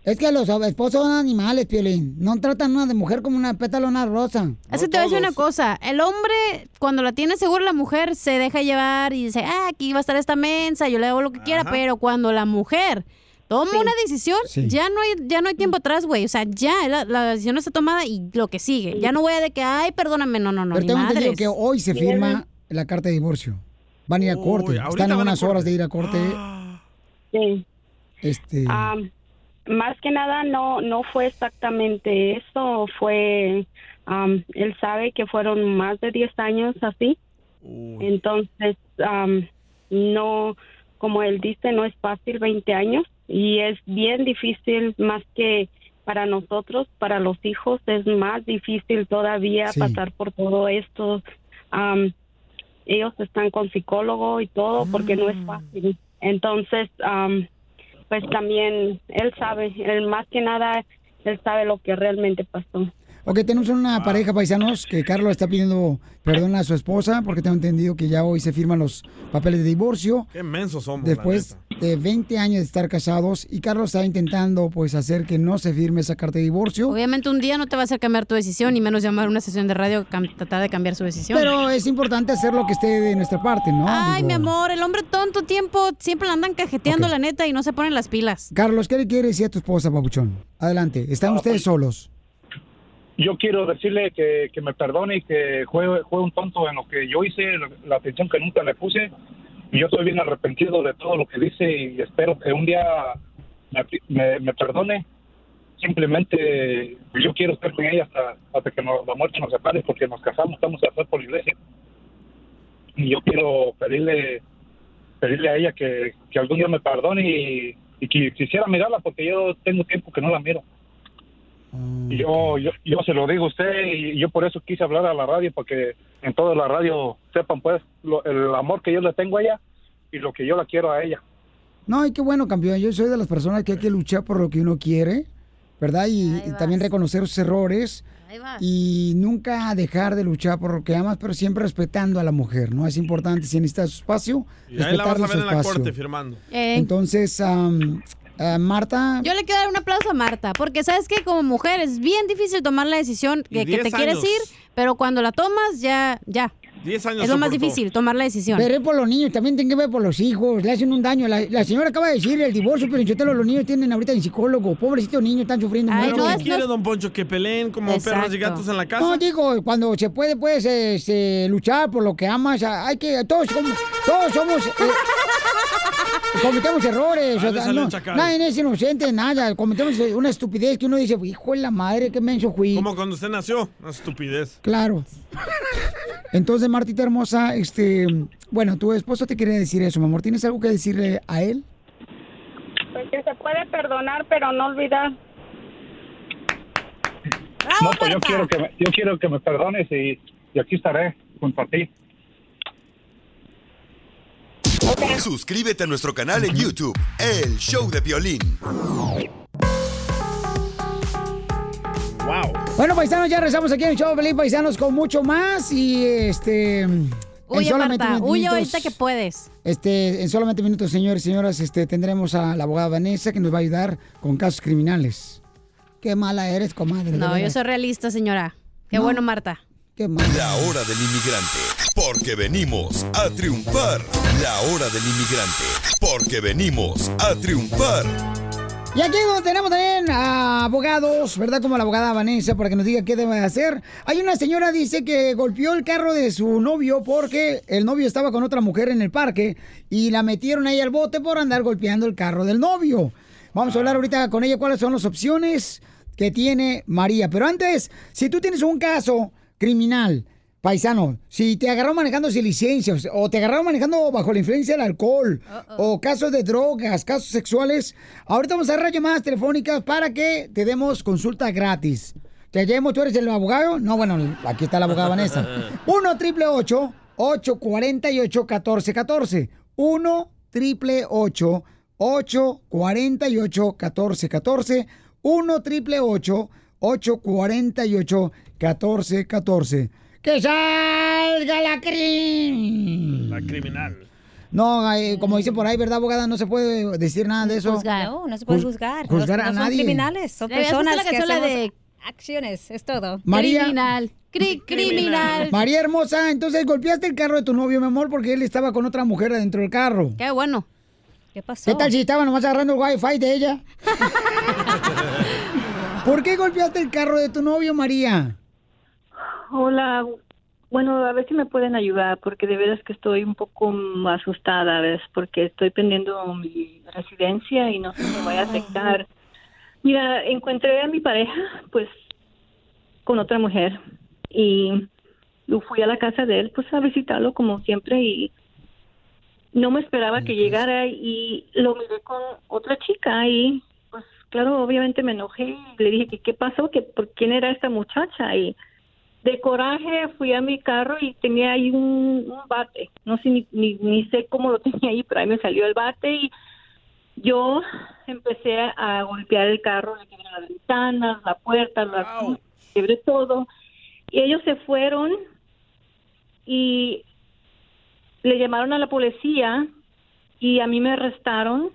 Es que los esposos son animales, Piolín. No tratan a una de mujer como una pétalo, una rosa. Es que te voy a decir una cosa. El hombre, cuando la tiene segura la mujer, se deja llevar y dice, ah, aquí va a estar esta mensa, yo le hago lo que quiera. Pero cuando la mujer toma una decisión, Sí. ya no hay ya no hay tiempo atrás, güey. O sea, ya la, la decisión está tomada y lo que sigue. Ya no voy a de que, ay, perdóname, no, no, no, Pero tengo entendido que hoy se firma la carta de divorcio. Van a ir a corte. Están a unas horas de ir a corte. *gasps* Sí. Este. Am, más que nada no no fue exactamente eso, fue am, él sabe que fueron más de 10 años así. Entonces, am, no como él dice, no es fácil 20 años y es bien difícil más que para nosotros, para los hijos es más difícil todavía Sí. pasar por todo esto. Am, ellos están con psicólogo y todo porque no es fácil. Entonces, am, pues también él sabe, él más que nada, él sabe lo que realmente pasó. Ok, tenemos una pareja paisanos que Carlos está pidiendo perdón a su esposa porque tengo entendido que ya hoy se firman los papeles de divorcio Qué mensos somos. la después de 20 años de estar casados y Carlos está intentando pues hacer que no se firme esa carta de divorcio. Obviamente un día no te va a hacer cambiar tu decisión, ni menos llamar a una sesión de radio tratar de cambiar su decisión. Pero es importante hacer lo que esté de nuestra parte, ¿no? Ay, Digo, mi amor, el hombre tonto tiempo siempre la andan cajeteando la neta y no se ponen las pilas. Carlos, ¿qué le quiere decir a tu esposa, Papuchón? Adelante, están ustedes solos. Yo quiero decirle que, que me perdone y que fue, fue un tonto en lo que yo hice, la atención que nunca le puse. Yo estoy bien arrepentido de todo lo que dice y espero que un día me, me- me perdone. Simplemente yo quiero estar con ella hasta, hasta que nos- la muerte nos separe porque nos casamos, estamos casados por la iglesia. Y yo quiero pedirle pedirle a ella que, que algún día me perdone y, y que quisiera mirarla porque yo tengo tiempo que no la miro. Y Yo, yo, yo se lo digo a usted y yo por eso quise hablar a la radio, porque en toda la radio sepan pues lo- el amor que yo le tengo a ella y lo que yo la quiero a ella. No, y qué bueno, campeón. Yo soy de las personas que hay que luchar por lo que uno quiere, ¿verdad? Y, y también reconocer sus errores. Y nunca dejar de luchar por lo que amas, pero siempre respetando a la mujer, ¿no? Es importante, si necesita su espacio, Y ahí la vas a ver su en la espacio. corte firmando. Entonces, am, ah, Marta, Yo le quiero dar un aplauso a Marta, porque sabes que como mujer es bien difícil tomar la decisión que te 10 quieres ir, pero cuando la tomas ya, ya. 10 años Es lo más difícil, tomar la decisión. Veré por los niños, también tienen que ver por los hijos, le hacen un daño. La, la señora acaba de decir el divorcio, pero yo los niños tienen ahorita en psicólogo. Pobrecitos niños están sufriendo Pero mucho. ¿qué quiere, don Poncho? ¿Que peleen como perros y gatos en la casa? No, digo, cuando se puede, puedes este, luchar por lo que amas. Hay que, todos, como- todos somos, eh, cometemos errores. Ah, o sea, no, nadie es inocente, nada. Cometemos una estupidez que uno dice, hijo de la madre, qué menso fui. Como cuando usted nació. Una estupidez. Claro. Entonces, Martita hermosa, este, bueno, tu esposo te quiere decir eso, mi amor. ¿Tienes algo que decirle a él? Pues que se puede perdonar, pero no olvidar. No, pues yo quiero que me, yo quiero que me perdones y, y aquí estaré junto a ti. Suscríbete a nuestro canal en YouTube, El Show de Violín. Wow. Bueno, paisanos, ya rezamos aquí en el show Feliz Paisanos con mucho más y este. Huye, Marta, minutos- huye ahorita que puedes. Este, en solamente minutos, señores y señoras, este, tendremos a la abogada Vanessa que nos va a ayudar con casos criminales. Qué mala eres, comadre. de No, yo soy realista, señora. Qué bueno, Marta. Qué mala. La hora del inmigrante, porque venimos a triunfar. La hora del inmigrante, porque venimos a triunfar. Y aquí tenemos también a abogados, ¿verdad? Como la abogada Vanessa, para que nos diga qué debe hacer. Hay una señora, dice, que golpeó el carro de su novio porque el novio estaba con otra mujer en el parque y la metieron ahí al bote por andar golpeando el carro del novio. Vamos a hablar ahorita con ella cuáles son las opciones que tiene María. Pero antes, si tú tienes un caso criminal, paisano, si te agarraron manejando sin licencia o- te agarraron manejando bajo la influencia del alcohol o casos de drogas, casos sexuales, ahorita vamos a agarrar llamadas telefónicas para que te demos consulta gratis. ¿Te llamo? ¿Tú eres el abogado? No, bueno, aquí está la abogada Vanessa. *laughs* 1 triple 848 1414 1 triple 848 1414 1 triple 848 1414 ¡Que salga la crin! La criminal. No, eh, como dice por ahí, ¿verdad, abogada? No se puede decir nada de eso. No, no se puede Juz- juzgar. Juzgar no, a no nadie. son criminales, son ¿Le habías visto personas que hacemos de- acciones, es todo. María. Criminal. Cri- *laughs* criminal. María hermosa, entonces golpeaste el carro de tu novio, mi amor, porque él estaba con otra mujer adentro del carro. Qué bueno. ¿Qué pasó? ¿Qué tal si estaba nomás agarrando el wifi de ella? *laughs* ¿Por qué golpeaste el carro de tu novio, María? Hola, bueno, a ver si me pueden ayudar, porque de veras que estoy un poco asustada, ¿ves? Porque estoy pendiendo mi residencia y no sé si me vaya a afectar. Mira, encontré a mi pareja, pues, con otra mujer y fui a la casa de él, pues, a visitarlo como siempre y no me esperaba que llegara y lo miré con otra chica y, pues, claro, obviamente me enojé y le dije que qué pasó, que por quién era esta muchacha y de coraje fui a mi carro y tenía ahí un, un bate. No sé ni, ni, ni sé cómo lo *laughs* tenía ahí, pero ahí me salió el bate y yo empecé a golpear el carro, le quebré las ventanas, la puerta, la, quebré todo. Y ellos se fueron y le llamaron a la policía y a mí me arrestaron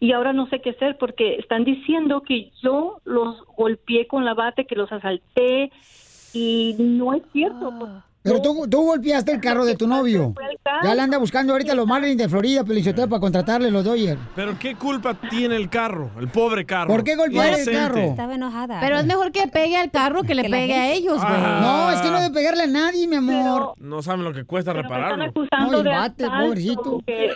y ahora no sé qué hacer porque están diciendo que yo los golpeé con la bate, que los asalté y no es cierto. pues, Pero tú, tú golpeaste el carro de tu novio. Ya le anda buscando ahorita los Marlins de Florida, Pelichotero, para contratarle los Dodgers. Pero ¿qué culpa tiene el carro? El pobre carro. ¿Por qué golpear el carro? Estaba enojada. Pero es mejor que pegue al carro que le *laughs* Que pegue a ellos, güey. Ah. No, es que no de pegarle a nadie, mi amor. No saben lo que cuesta repararlo. acusando No, el de bate, pobrecito. que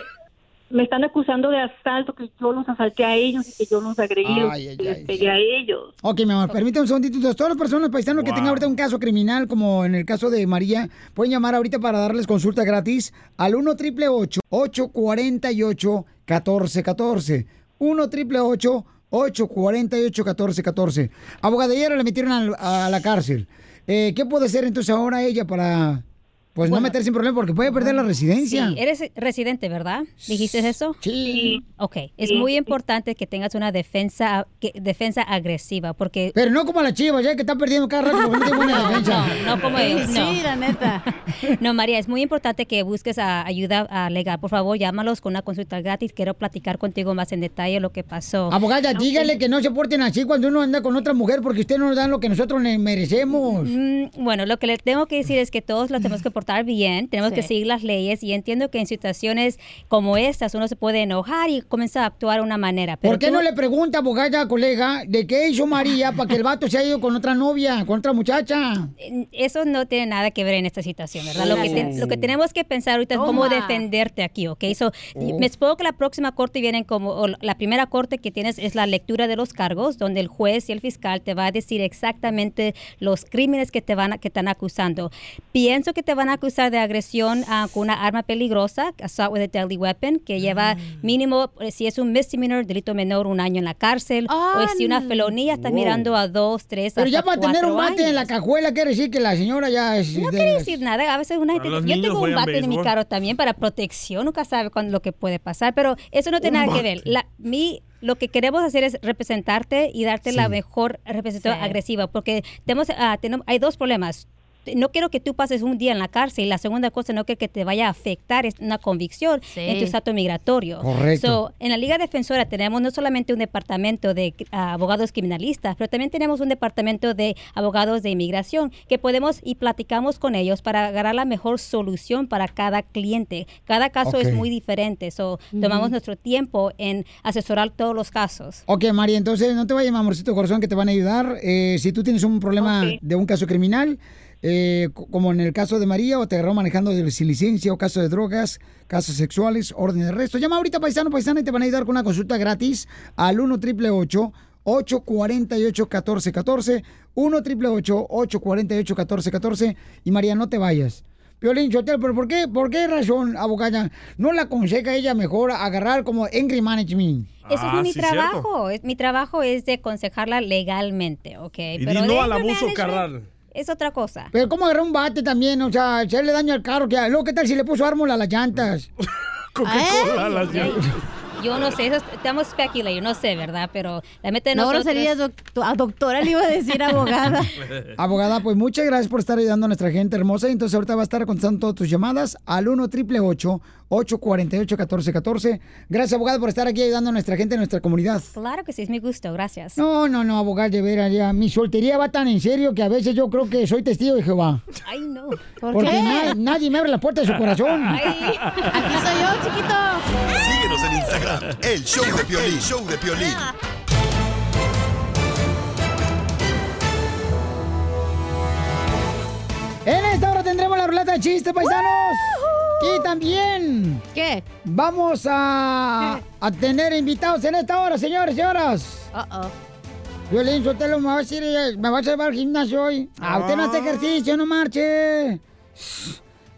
me están acusando de asalto, que yo los asalté a ellos y que yo los agredí, Ay, ay, que les ay. pegué a ellos. Ok, mi amor, permítame un segundito. Entonces, Todas las personas paisanos que Wow. tengan ahorita un caso criminal, como en el caso de María, pueden llamar ahorita para darles consulta gratis al 1 triple 848 1414 1 triple 848 1414 Abogada, ayer la metieron a, la cárcel. Eh, ¿Qué puede hacer entonces ahora ella para pues no meterse en problemas? Porque puede perder la residencia. Sí, eres residente, ¿verdad? ¿Dijiste eso? Sí. Ok, es Sí. muy importante que tengas una defensa que- defensa agresiva, porque... Pero no como la chiva, ya que está perdiendo cada rato porque no tiene buena defensa. *laughs* No, no como ellos, no. Sí, la neta. *laughs* No, María, es muy importante que busques a- ayuda a legal. Por favor, llámalos con una consulta gratis. Quiero platicar contigo más en detalle lo que pasó. Abogada, dígale que no se porten así cuando uno anda con otra mujer porque ustedes no nos dan lo que nosotros merecemos. Mm, Bueno, lo que le tengo que decir es que todos los tenemos que portar bien, tenemos Sí. que seguir las leyes y entiendo que en situaciones como estas uno se puede enojar y comienza a actuar de una manera. Pero ¿Por qué tú- no le pregunta, abogada, colega, de qué hizo María para que el vato se haya ido con otra novia, con otra muchacha? Eso no tiene nada que ver en esta situación, ¿verdad? Lo que, te- lo que tenemos que pensar ahorita es cómo Toma. defenderte aquí, ¿ok? So, Oh. Me supongo que la próxima corte vienen como, o la primera corte que tienes es la lectura de los cargos, donde el juez y el fiscal te va a decir exactamente los crímenes que te van a, que están acusando. Pienso que te van a acusar de agresión ah, con una arma peligrosa, assault with a deadly weapon, que lleva mínimo, eh, si es un misdemeanor, delito menor, un año en la cárcel, o si una felonía está Wow. mirando a dos, tres, Pero ya para tener un bate en la años. cajuela quiere decir que la señora ya es... No de quiere las- decir nada. A veces una gente. Yo tengo un bate en mi carro también para protección. Nunca sabe cuándo lo que puede pasar. Pero eso no tiene Un nada que ver. bate. La, mi, lo que queremos hacer es representarte y darte la Sí. mejor representación Sí. agresiva. Porque tenemos, ah, tenemos, hay dos problemas. No quiero que tú pases un día en la cárcel y la segunda cosa no quiero que te vaya a afectar es una convicción en tu estatus migratorio. Correcto. So, en la Liga Defensora tenemos no solamente un departamento de abogados criminalistas, pero también tenemos un departamento de abogados de inmigración que podemos y platicamos con ellos para agarrar la mejor solución para cada cliente. Cada caso es muy diferente, so, tomamos nuestro tiempo en asesorar todos los casos. Ok, María, entonces no te vayas, amorcito corazón, que te van a ayudar. Eh, si tú tienes un problema de un caso criminal, eh, co- como en el caso de María, o te agarró manejando de- sin licencia, o caso de drogas, casos sexuales, orden de arresto, llama ahorita paisano, paisana, y te van a ayudar con una consulta gratis al 1 888 848 1414 1 888 848 1414 y María, no te vayas. Violín Chotel, pero ¿por qué, ¿por qué razón, abogada, no la aconseja ella mejor agarrar como Angry Management? Eso es mi trabajo. Es, mi trabajo es de aconsejarla legalmente, ¿ok? Y Pero di no al abuso carnal. Es otra cosa. Pero ¿cómo agarrar un bate también? O sea, hacerle daño al carro. que Luego, ¿qué tal si le puso ármula a las llantas? *laughs* Coca-Cola a las llantas. Yo no sé, eso es- estamos speculando, no sé, ¿verdad? Pero la meta de No, nosotros... doc- a doctora le iba a decir *laughs* abogada. Abogada, pues muchas gracias por estar ayudando a nuestra gente hermosa. Entonces ahorita va a estar contestando todas tus llamadas al 1 888 848 1414 Gracias, abogada, por estar aquí ayudando a nuestra gente, a nuestra comunidad. Claro que sí, es mi gusto, gracias. No, no, no, abogada, de veras, ya. Mi soltería va tan en serio que a veces yo creo que soy testigo de Jehová. Ay, no. Porque na- nadie me abre la puerta de su corazón. Aquí soy yo, chiquito. En Instagram, el show de Piolín, show de Piolín. En esta hora tendremos la ruleta de chistes, paisanos. Y también. ¿Qué? Vamos a, a tener invitados en esta hora, señores, señoras. Uh-oh. Violín, Sotelo, me va a decir, eh, me va a llevar al gimnasio hoy. Ah, usted no hace ejercicio, no marche.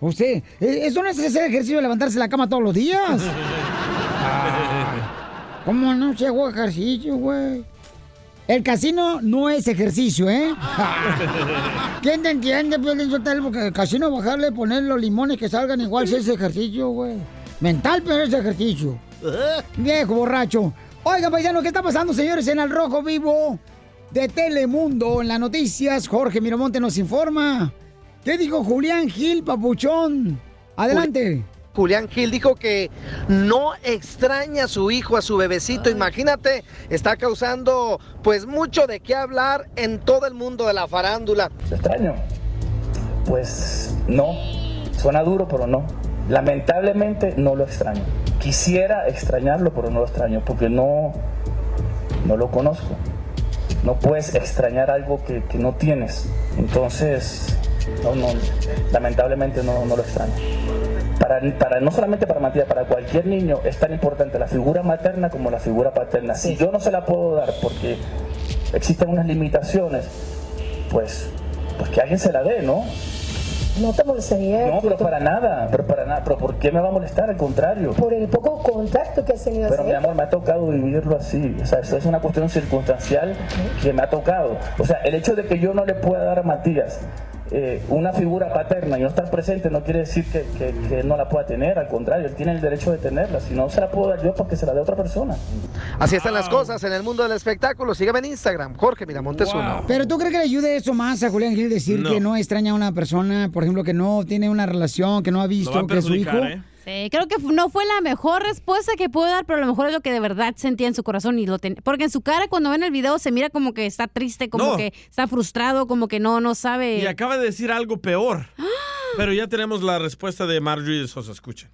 Usted, eso no es hacer ejercicio, levantarse de la cama todos los días. *laughs* *laughs* ¿Cómo no se hago ejercicio, güey? El casino no es ejercicio, ¿eh? *laughs* ¿Quién te entiende, Piolín Sotelo? Porque el casino bajarle, poner los limones que salgan igual si es ejercicio, güey. Mental, pero es ejercicio. *laughs* Viejo borracho. Oigan, paisano, ¿qué está pasando, señores, en el Rojo Vivo de Telemundo? En las noticias, Jorge Miramonte nos informa. ¿Qué dijo Julián Gil, papuchón? Adelante. Julián Gil dijo que no extraña a su hijo, a su bebecito. Imagínate, está causando pues mucho de qué hablar en todo el mundo de la farándula. ¿Lo extraño? Pues no. Suena duro, pero no. Lamentablemente no lo extraño. Quisiera extrañarlo, pero no lo extraño porque no, no lo conozco. No puedes extrañar algo que, que no tienes. Entonces, no, no, lamentablemente no, no lo extraño. Para, para, no solamente para Matías, para cualquier niño es tan importante la figura materna como la figura paterna. Si yo no se la puedo dar porque existen unas limitaciones, pues, pues que alguien se la dé, ¿no? No te molestaría. No, pero para nada, pero para nada, pero ¿por qué me va a molestar? Al contrario. Por el poco contacto que has tenido Pero mi amor, me ha tocado vivirlo así. O sea, esto es una cuestión circunstancial que me ha tocado. O sea, el hecho de que yo no le pueda dar a Matías eh, una figura paterna y no estar presente no quiere decir que, que- que no la pueda tener. Al contrario, él tiene el derecho de tenerla. Si no se la puedo dar yo, porque se la dé otra persona. Así están las cosas en el mundo del espectáculo. Sígueme en Instagram, Jorge Miramontes uno. Pero tú crees que le ayude eso más a Julián Gil decir No. que no extraña a una persona, por ejemplo, que no tiene una relación, que no ha visto que es su hijo. ¿eh? Sí, creo que no fue la mejor respuesta que pudo dar, pero a lo mejor es lo que de verdad sentía en su corazón y lo ten- porque en su cara cuando ven el video se mira como que está triste, como No. que está frustrado, como que no no sabe. Y acaba de decir algo peor. Pero ya tenemos la respuesta de Marjorie de Sosa. Escuchen.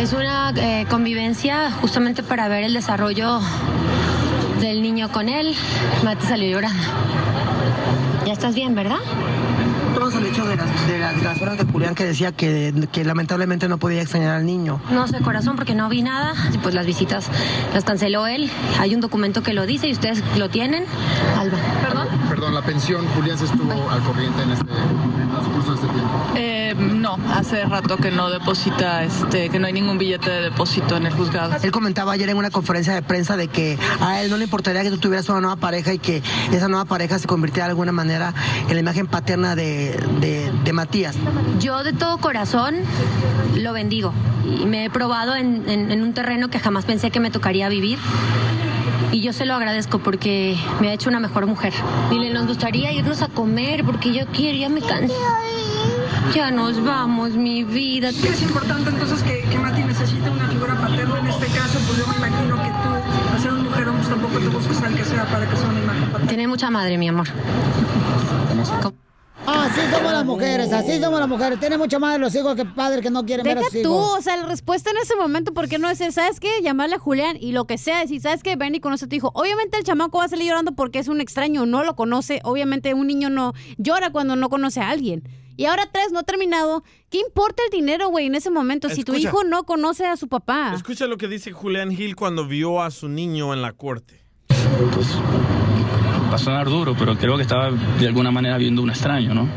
Es una eh, convivencia justamente para ver el desarrollo del niño con él. Mate salió llorando. Ya estás bien, ¿verdad? Todos el hecho de las, de las, de las horas de Julián que decía que, que lamentablemente no podía extrañar al niño. No sé, corazón, porque no vi nada. Pues las visitas las canceló él. Hay un documento que lo dice y ustedes lo tienen. Alba. ¿Perdón? Perdón, la pensión, Julián se estuvo al corriente en este en transcurso de este tiempo. Eh, no, hace rato que no deposita, este, que no hay ningún billete de depósito en el juzgado. Él comentaba ayer en una conferencia de prensa de que a él no le importaría que tú tuvieras una nueva pareja y que esa nueva pareja se convirtiera de alguna manera en la imagen paterna de, de- de Matías. Yo de todo corazón lo bendigo. Y me he probado en, en- en un terreno que jamás pensé que me tocaría vivir. Y yo se lo agradezco porque me ha hecho una mejor mujer. Dile, nos gustaría irnos a comer porque yo quiero, ya me cansé. Ya nos vamos, mi vida. Sí, es importante entonces que, que Mati necesite una figura paterna. En este caso, pues yo me imagino que tú, al ser un mujerón, pues tampoco te buscas al que sea para que sea una imagen paterna. Tiene mucha madre, mi amor. Así somos las mujeres, así somos las mujeres. Tiene mucha madre los hijos que padres que no quieren ver a Deja sus tú, hijos. o sea, la respuesta en ese momento, ¿por qué no es, ¿sabes qué? Llamarle a Julián y lo que sea, decir, ¿sabes qué? Ven y conoce a tu hijo. Obviamente el chamaco va a salir llorando porque es un extraño, no lo conoce. Obviamente un niño no llora cuando no conoce a alguien. Y ahora tres, no ha terminado. ¿Qué importa el dinero, güey, en ese momento? Si tu hijo no conoce a su papá. Escucha lo que dice Julián Gil cuando vio a su niño en la corte. Va a sonar duro, pero creo que estaba de alguna manera viendo un extraño, ¿no?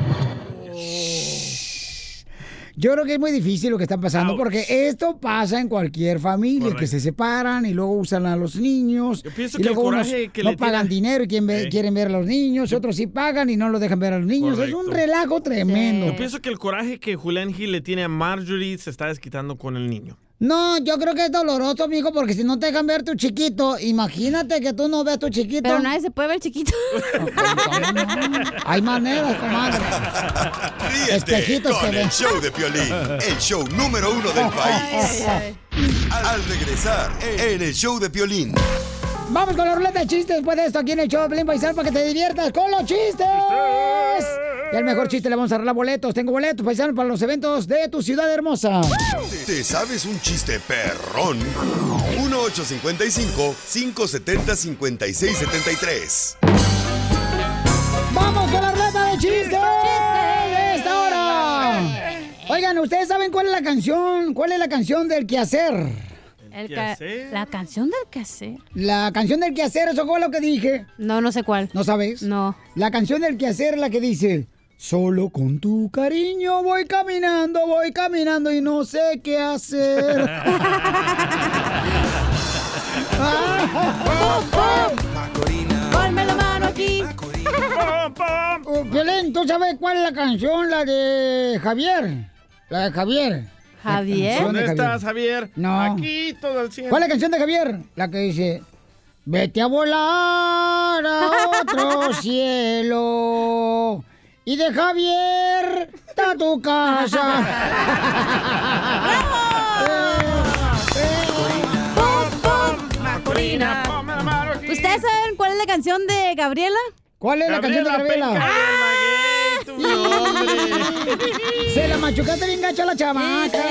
Yo creo que es muy difícil lo que está pasando porque esto pasa en cualquier familia, que se separan y luego usan a los niños. pienso y que el luego unos coraje que no le pagan tiene- dinero y quieren ver, Sí. quieren ver a los niños, otros sí pagan y no lo dejan ver a los niños. Es un relajo tremendo. Yo pienso que el coraje que Julián Gil le tiene a Marjorie se está desquitando con el niño. No, yo creo que es doloroso, mijo, porque si no te dejan ver tu chiquito, imagínate que tú no ves tu chiquito. Pero nadie se puede ver chiquito. *laughs* Hay maneras, comadre. Ríete Espejitos que con el ven. show de Piolín, el show número uno del país. Al regresar en el show de Piolín. Vamos con la ruleta de chistes después de esto aquí en el show de Pelín Paisal para que te diviertas con los chistes. Y al mejor chiste le vamos a arreglar boletos. Tengo boletos paisanos para los eventos de tu ciudad hermosa. ¿Te sabes un chiste perrón? 1-855-570-5673. ¡Vamos con la ruleta de chistes! de esta hora! Oigan, ¿ustedes saben cuál es la canción? ¿Cuál es la canción del quehacer? El ca- la canción del quehacer. La canción del quehacer, eso fue lo que dije. No, no sé cuál. ¿No sabes? No. La canción del quehacer es la que dice... Solo con tu cariño voy caminando, voy caminando y no sé qué hacer. *laughs* Ponme la mano aquí. Uh, Piolín, ¿tú sabes cuál es la canción? La de Javier. La de Javier. ¿Javier? ¿Dónde estás, Javier? No. Aquí, todo al cielo. ¿Cuál es la canción de Javier? La que dice... Vete a volar a otro *laughs* cielo. Y de Javier a tu casa. *laughs* ¿Ustedes saben cuál es la canción de Gabriela? ¿Cuál es la canción de Gabriela? Se la machucaste bien gacho a la chamaca.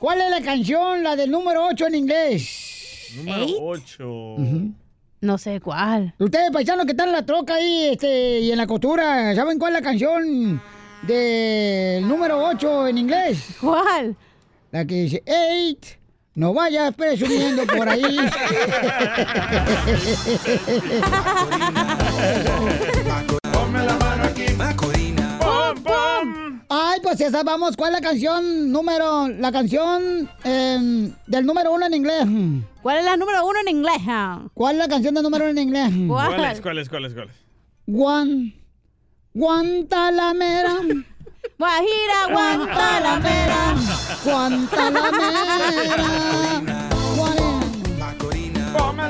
¿Cuál es la canción? La del número 8 en inglés. Número 8. No sé cuál. Ustedes, paisanos que están en la troca ahí este, y en la costura, ¿saben cuál es la canción del número 8 en inglés? ¿Cuál? La que dice, eight, no vayas presumiendo por ahí. *laughs* *laughs* pues esa, vamos, ¿cuál es la canción número, la canción em, del número uno en inglés? ¿Cuál es la número uno en inglés? ¿Cuál es la canción del número uno en inglés? *laughs* ¿Cuál es? ¿Cuál es? ¿Cuál es? ¿Cuál es? Guan, Guantalamera. *laughs* Guajira, Guantalamera. Guantalamera.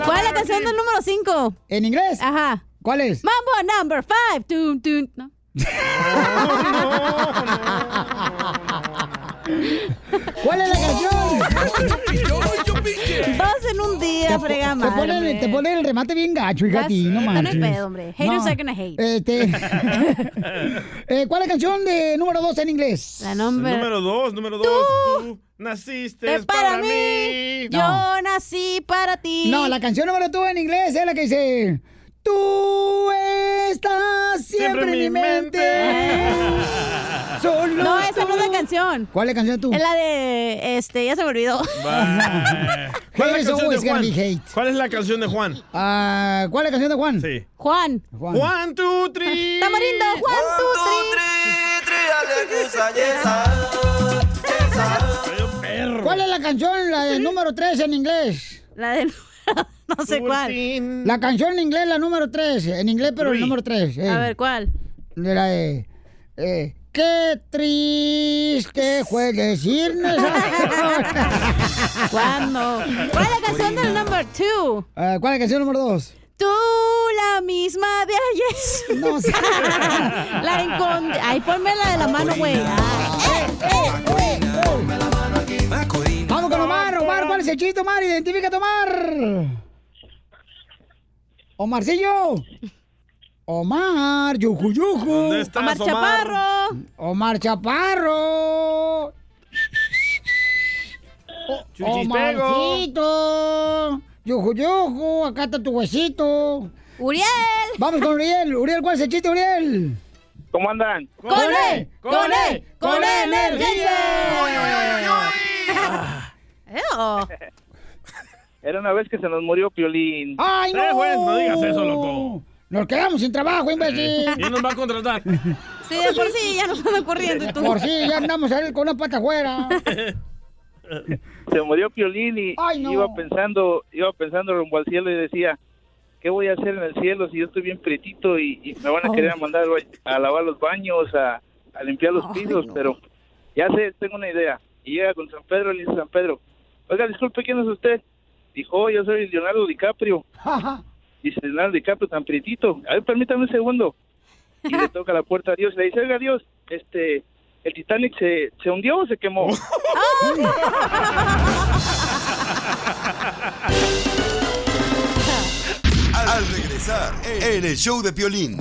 ¿Cuál es la canción del número 5? ¿En inglés? Ajá. ¿Cuál es? Mambo number 5. ¿Cuál es la canción? *laughs* Dos en un día, frega te, madre, ponen, te ponen el remate bien gacho, hija, ti, no no hay pedo, hombre. Haters are gonna hate. Este, *laughs* eh, ¿Cuál es la canción de número 2 en inglés? La nombre. número 2, número 2. Tú naciste para mí. Yo nací para ti. No, la canción número 2 en inglés es la que dice... Tú estás siempre, en mi mente. *laughs* Solo No, esa no es la canción. ¿Cuál es la canción tú? Es la de. Este, ya se me olvidó. *laughs* ¿Cuál es la canción always de Juan? be hate. ¿Cuál es la canción de Juan? Ah, ¿Cuál es la canción de Juan? Sí. Juan. Juan. One, two, three. Tamarindo, Juan, tú, ¿Cuál es la canción, la del número 3 en inglés? La del *laughs* *laughs* no sé cuál. La canción en inglés, la número 3. En inglés, pero el Three. número 3. A ver, ¿cuál? De la de... eh, Qué triste fue decirnos. *laughs* ¿Cuándo? ¿Cuál es la canción del number 2? Ah, ¿Cuál es la canción número 2? Tú, la misma de ayer. *laughs* No sé. la encontré. Ay, ponme la de la mano, güey. Ah. Vamos con Omar, Omar, ¿cuál es el chiste, Omar? Identifícate, Omar. Omarcillo. Omar, yuju, yuju. ¿Dónde estás, Omar Omar? Chaparro. Omar Chaparro. Chuchispego. Omarcito. Yuju, yuju, acá está tu huesito. Uriel. Vamos con Uriel. Uriel, ¿cuál es el chiste, Uriel? ¿Cómo andan? ¡Con él! ¡Con él! ¡Con energía! Era una vez que se nos murió Piolín. ¡Ay, no! Eh, no digas eso, loco. Nos quedamos sin trabajo, imbécil. *laughs* ¿Quién nos va a contratar? Sí, de por sí ya nos andan corriendo y tú. Por si ya andamos ahí con una pata afuera. *laughs* Se murió Piolín y Ay, no. iba pensando, iba pensando rumbo al cielo y decía, ¿qué voy a hacer en el cielo si yo estoy bien prietito y, y me van a querer mandar a lavar los baños, a, a limpiar los pisos? Pero Ya sé, tengo una idea. Y llega con San Pedro, le dice San Pedro, oiga, disculpe, ¿quién es usted? Dijo, "Oh, yo soy Leonardo DiCaprio. Dice, Leonardo DiCaprio, tan prietito. A ver, permítame un segundo. Y le toca la puerta a Dios. Le dice, oiga, Dios, este, ¿el Titanic se, se hundió o se quemó? *laughs* Al regresar, en el show de Piolín.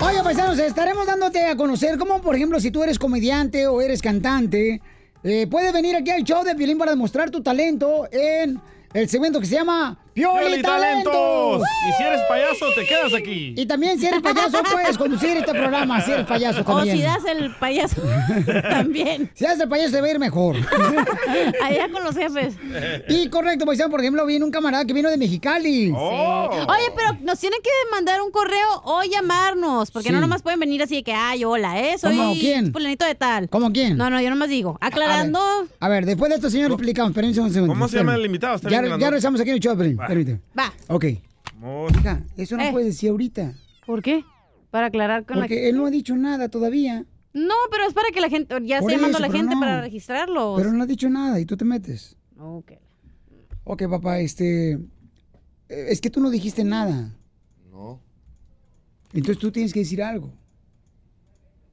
Oye, paisanos, estaremos dándote a conocer cómo, por ejemplo, si tú eres comediante o eres cantante, eh, puedes venir aquí al show de Piolín para demostrar tu talento en el segmento que se llama Pioli ¡Pioli Talentos. Y si eres payaso, te quedas aquí. Y también si eres payaso puedes conducir este programa, si eres payaso O también. si das el payaso *laughs* también. Si haces el payaso te va a ir mejor. *laughs* Allá con los jefes. Y correcto, paisano, por ejemplo, viene un camarada que vino de Mexicali. Oh. Oye, pero nos tienen que mandar un correo o llamarnos, porque Sí. no nomás pueden venir así de que, ay, hola, ¿eh? Soy ¿Cómo quién? fulanito de tal. ¿Cómo quién? No, no, yo nomás digo, aclarando. A ver, después de esto, señor, explicamos. Espérense un segundo. ¿Cómo se llama el invitado? Está Ya, ya regresamos aquí en el show, Pelín. Va. Permíteme. Va. Ok. Hija, eso no Eh. puedes decir ahorita. ¿Por qué? Para aclarar con Porque la... él no ha dicho nada todavía. No, pero es para que la gente, ya está llamando a la gente no. para registrarlos. Pero no ha dicho nada y tú te metes. Ok. Ok, papá, este... eh, Es que tú no dijiste nada. No. Entonces tú tienes que decir algo.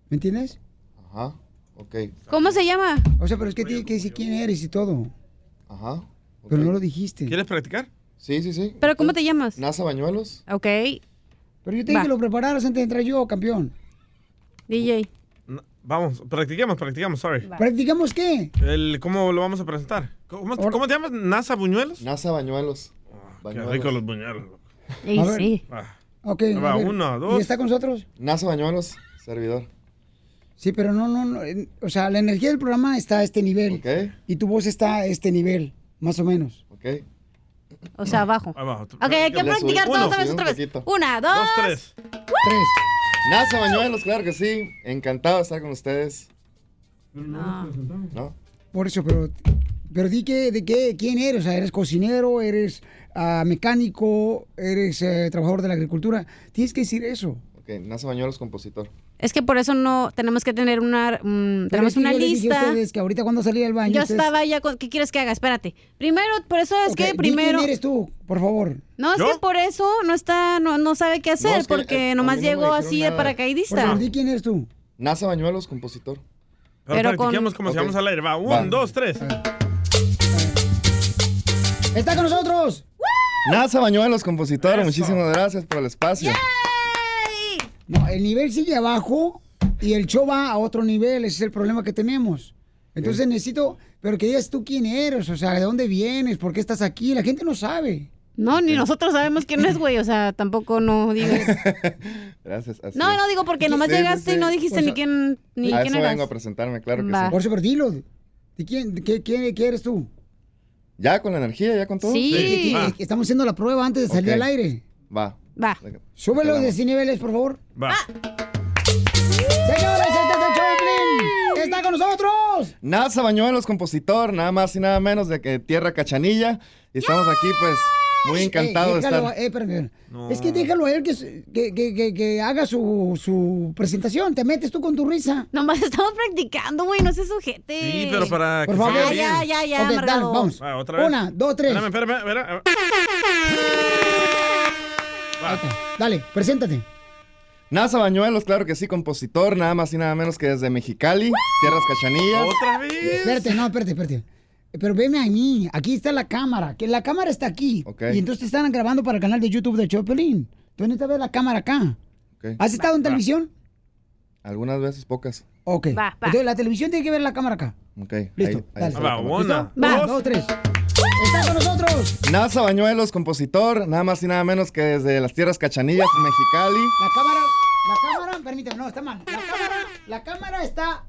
¿Me entiendes? Ajá. Ok. ¿Cómo se llama? O sea, pero es que tienes que decir quién eres y todo. Ajá. Pero no lo dijiste. ¿Quieres practicar? Sí, sí, sí. ¿Pero cómo te llamas? NASA Bañuelos. Ok. Pero yo te dije Va. que lo prepararas antes de entrar yo, campeón. DJ. Vamos, practiquemos, practiquemos, sorry. ¿Practicamos qué? El, ¿Cómo lo vamos a presentar? ¿Cómo, cómo te llamas? ¿NASA Buñuelos? NASA Bañuelos. Qué rico los buñuelos. A ver. sí. Ah. Ok. Ahí a va, ver. uno, dos. ¿Y está con nosotros? NASA Bañuelos, servidor. Sí, pero no, no, no. eh, O sea, la energía del programa está a este nivel. Y tu voz está a este nivel, más o menos. Ok. O sea, abajo. Abajo. Ok, hay que practicar subí. todo Uno, otra vez, otra vez. Una, dos. tres. Tres. NASA Bañuelos, claro que sí. Encantado de estar con ustedes. ¿No? Por eso, pero, pero di que, de qué, quién eres. O sea, eres cocinero, eres ah, mecánico, eres eh, trabajador de la agricultura. Tienes que decir eso. Ok, NASA Bañuelos, compositor. Es que por eso no tenemos que tener una mm, tenemos una lista. ustedes que ahorita cuando salí del baño. Yo ustedes- estaba ya con ¿qué quieres que haga? Espérate. Primero, por eso es que primero ¿Quién eres tú, por favor? No, es que por eso no está no, no sabe qué hacer No, es que, porque eh, nomás no llegó así de nada. Por paracaidista. favor, di quién eres tú. NASA Bañuelos, compositor. Pero, Pero con- practiquemos como si Ok. vamos al aire. Va, un, Va. dos, tres. ¡Está con nosotros! NASA Bañuelos, compositor. Muchísimas gracias por el espacio. No, el nivel sigue abajo y el show va a otro nivel. Ese es el problema que tenemos. Entonces necesito, pero que digas tú quién eres, o sea, de dónde vienes, por qué estás aquí. La gente no sabe. No, ni nosotros sabemos quién es, güey, o sea, tampoco no digas. *laughs* Gracias. así No, es. no digo porque nomás Sí, sí, llegaste y no dijiste O sea, ni quién ni a quién eso eras. vengo a presentarme, claro que sí. Por eso, pero dilo. ¿De quién, de qué, qué- qué eres tú? ¿Ya con la energía? ¿Ya con todo? Sí. Tiene- estamos haciendo la prueba antes de salir al aire. Va. Va. Súbelo de Quedamos. 100 niveles, por favor. Va. Señores, este es el show de. ¡Está con nosotros! NASA Bañuelos, compositor, nada más y nada menos de que Tierra Cachanilla. Y estamos aquí, pues, muy encantado Eh, de déjalo, estar. eh. Es que déjalo a él que, que, que- que- haga su, su presentación. Te metes tú con tu risa. Nomás estamos practicando, güey, no se sujete. Sí, pero para Por que favor. Ya, bien. ya, ya, dale, amargado. vamos. Va, otra vez. Una, dos, tres. Espérame, espérame, espérame. Dale, preséntate. NASA Bañuelos, claro que sí, compositor, nada más y nada menos que desde Mexicali, Tierras Cachanillas. ¿Otra vez? Espérate, no, espérate, espérate. Pero veme a mí, aquí está la cámara, que la cámara está aquí. Ok. Y entonces te están grabando para el canal de YouTube de Chopelín. Tú necesitas ver la cámara acá. Ok. ¿Has estado en televisión? Algunas veces, pocas. Ok. Va, va. Entonces la televisión tiene que ver la cámara acá. Ok. Listo, ahí- dale. Va, una, Va, dos. dos, tres. Está con nosotros NASA Bañuelos, compositor, nada más y nada menos que desde las Tierras Cachanillas, Mexicali. la cámara. La cámara, permítame, no, está mal. La cámara, la cámara está.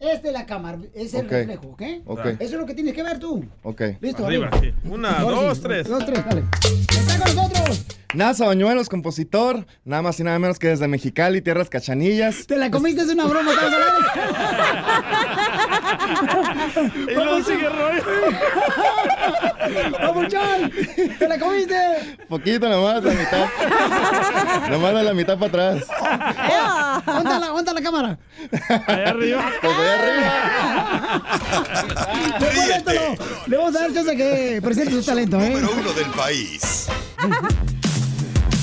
Esta es la cámara, es el Ok. reflejo, ¿ok? Ok. Eso es lo que tienes que ver tú. Ok. Listo, Arriba, sí. Una, dos, sí. tres. Dos, tres, dale. Está con nosotros. NASA Bañuelos, compositor, nada más y nada menos que desde Mexicali, Tierras Cachanillas. Te la comiste, es una broma, estamos al aire. *laughs* Y luego sigue rollo. ¡Papuchón! ¡Te la comiste! Poquito nomás, la mitad. *laughs* nomás de la mitad para atrás. ¡Aguanta la, aguanta la cámara! Allá arriba. Pues voy *laughs* Ríete. Le vamos a dar chance a que presente su talento, ¿eh? Número uno del país. *laughs*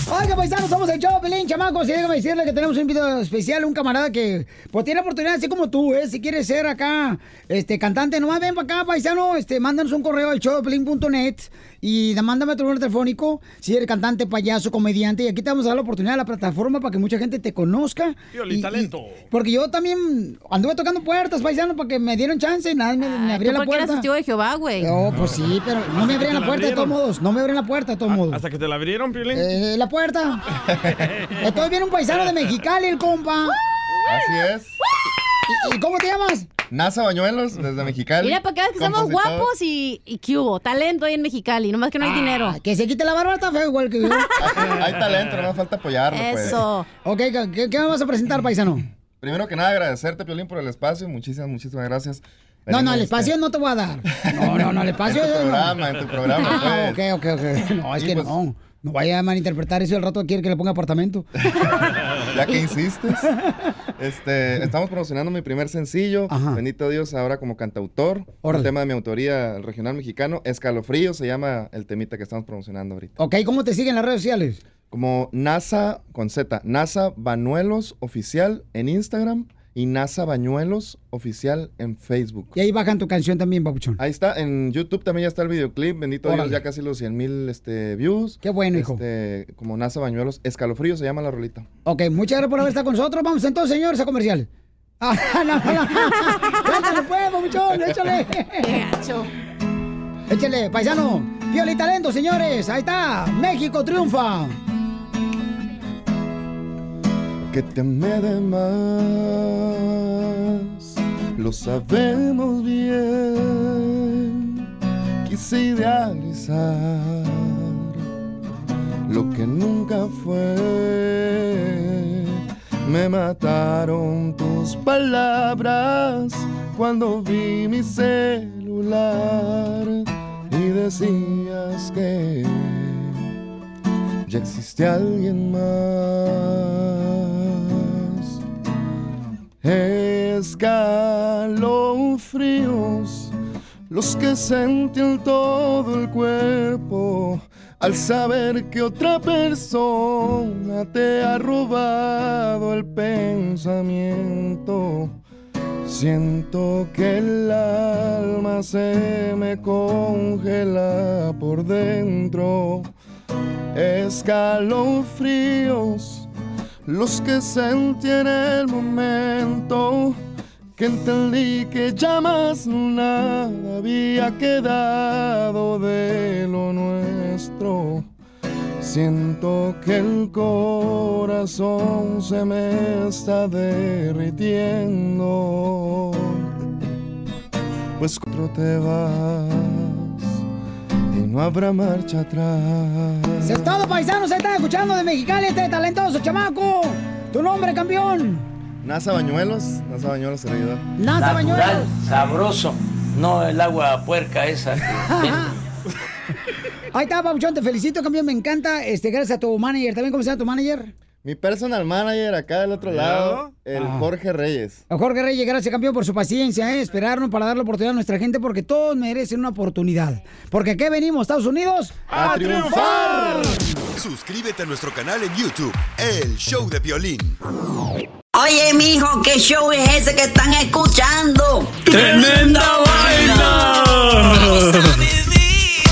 Oiga, paisanos, somos el show, Pelín, chamacos. Y déjame decirle que tenemos un invitado especial, un camarada que pues tiene la oportunidad, así como tú, ¿eh? Si quieres ser acá, este, cantante, nomás ven para acá, paisano, este, mándanos un correo al showdepelín.net y da- mándame tu número telefónico si eres cantante, payaso, comediante. Y aquí te vamos a dar la oportunidad de la plataforma para que mucha gente te conozca. Piolín Y- y- talento. porque yo también anduve tocando puertas, paisano, para que me dieran chance y nada, me, me abría tú la porque eres puerta. testigo de Jehová, güey. No, pues sí, pero no me abrían la la puerta de todos modos. No me abrían la puerta de todos modos. Hasta que te la abrieron, Piolín. Eh, la puerta. Estoy bien un paisano de Mexicali, el compa. Así es. ¿Y, y cómo te llamas? NASA Bañuelos, desde Mexicali. Mira, para que veas que somos guapos y, y que hubo. Talento ahí en Mexicali, nomás que no hay dinero. Que se quite la barba, está feo igual que yo. *laughs* Hay talento, no me falta apoyarlo. pues. Ok, ¿qué, qué me vas a presentar, paisano? Primero que nada, agradecerte, Piolín, por el espacio. Muchísimas, muchísimas gracias. No, no, el espacio no te voy a dar. No, no, no, el espacio En tu programa, en tu programa, Ah, pues. ok, ok, ok. No, es que pues. no. No vaya a malinterpretar eso el rato quiere que le ponga apartamento. *laughs* ya que insistes. Este, estamos promocionando mi primer sencillo, Bendito Dios, ahora como cantautor. Órale. Un tema de mi autoría el regional mexicano. Escalofrío se llama el temita que estamos promocionando ahorita. Ok, ¿cómo te siguen las redes sociales? Como NASA con Z, NASA Bañuelos Oficial en Instagram y NASA Bañuelos Oficial en Facebook. Y ahí bajan tu canción también, papuchón. Ahí está, en YouTube también ya está el videoclip, bendito Órale. Dios, ya casi los 100 mil este, views. Qué bueno, hijo. Este, como NASA Bañuelos, Escalofrío se llama la rolita. Ok, muchas gracias por haber estado con nosotros. Vamos entonces, señores, a comercial. *laughs* Ah, no, no. Cántale, pues, papuchón, échale. Échale, paisano. Viola y talento, señores. Ahí está. México triunfa. Que te amé de más, lo sabemos bien. Quise idealizar lo que nunca fue. Me mataron tus palabras cuando vi mi celular y decías que ya existe alguien más. Escalofríos, los que sentí en todo el cuerpo al saber que otra persona te ha robado el pensamiento. Siento que el alma se me congela por dentro. Escalofríos, los que sentí en el momento que entendí que ya más nada había quedado de lo nuestro. Siento que el corazón se me está derritiendo. Pues otro te vas no habrá marcha atrás. Se es todo, paisanos. Se está escuchando de Mexicali este talentoso chamaco. Tu nombre, campeón. NASA Bañuelos, NASA Bañuelos servidor. NASA Bañuelos. sabroso. No el agua puerca esa. *laughs* Ahí está, Pabuchón. Te felicito, campeón. Me encanta. Este, gracias a tu manager. ¿También cómo se llama tu manager? Mi personal manager acá del otro lado, el Ah. Jorge Reyes. Jorge Reyes, gracias campeón por su paciencia, ¿eh? esperarnos para dar la oportunidad a nuestra gente porque todos merecen una oportunidad. Porque aquí venimos, Estados Unidos, ¡A triunfar! Suscríbete a nuestro canal en YouTube, El Show de Violín. Oye, mijo, ¿qué show es ese que están escuchando? ¡Tremenda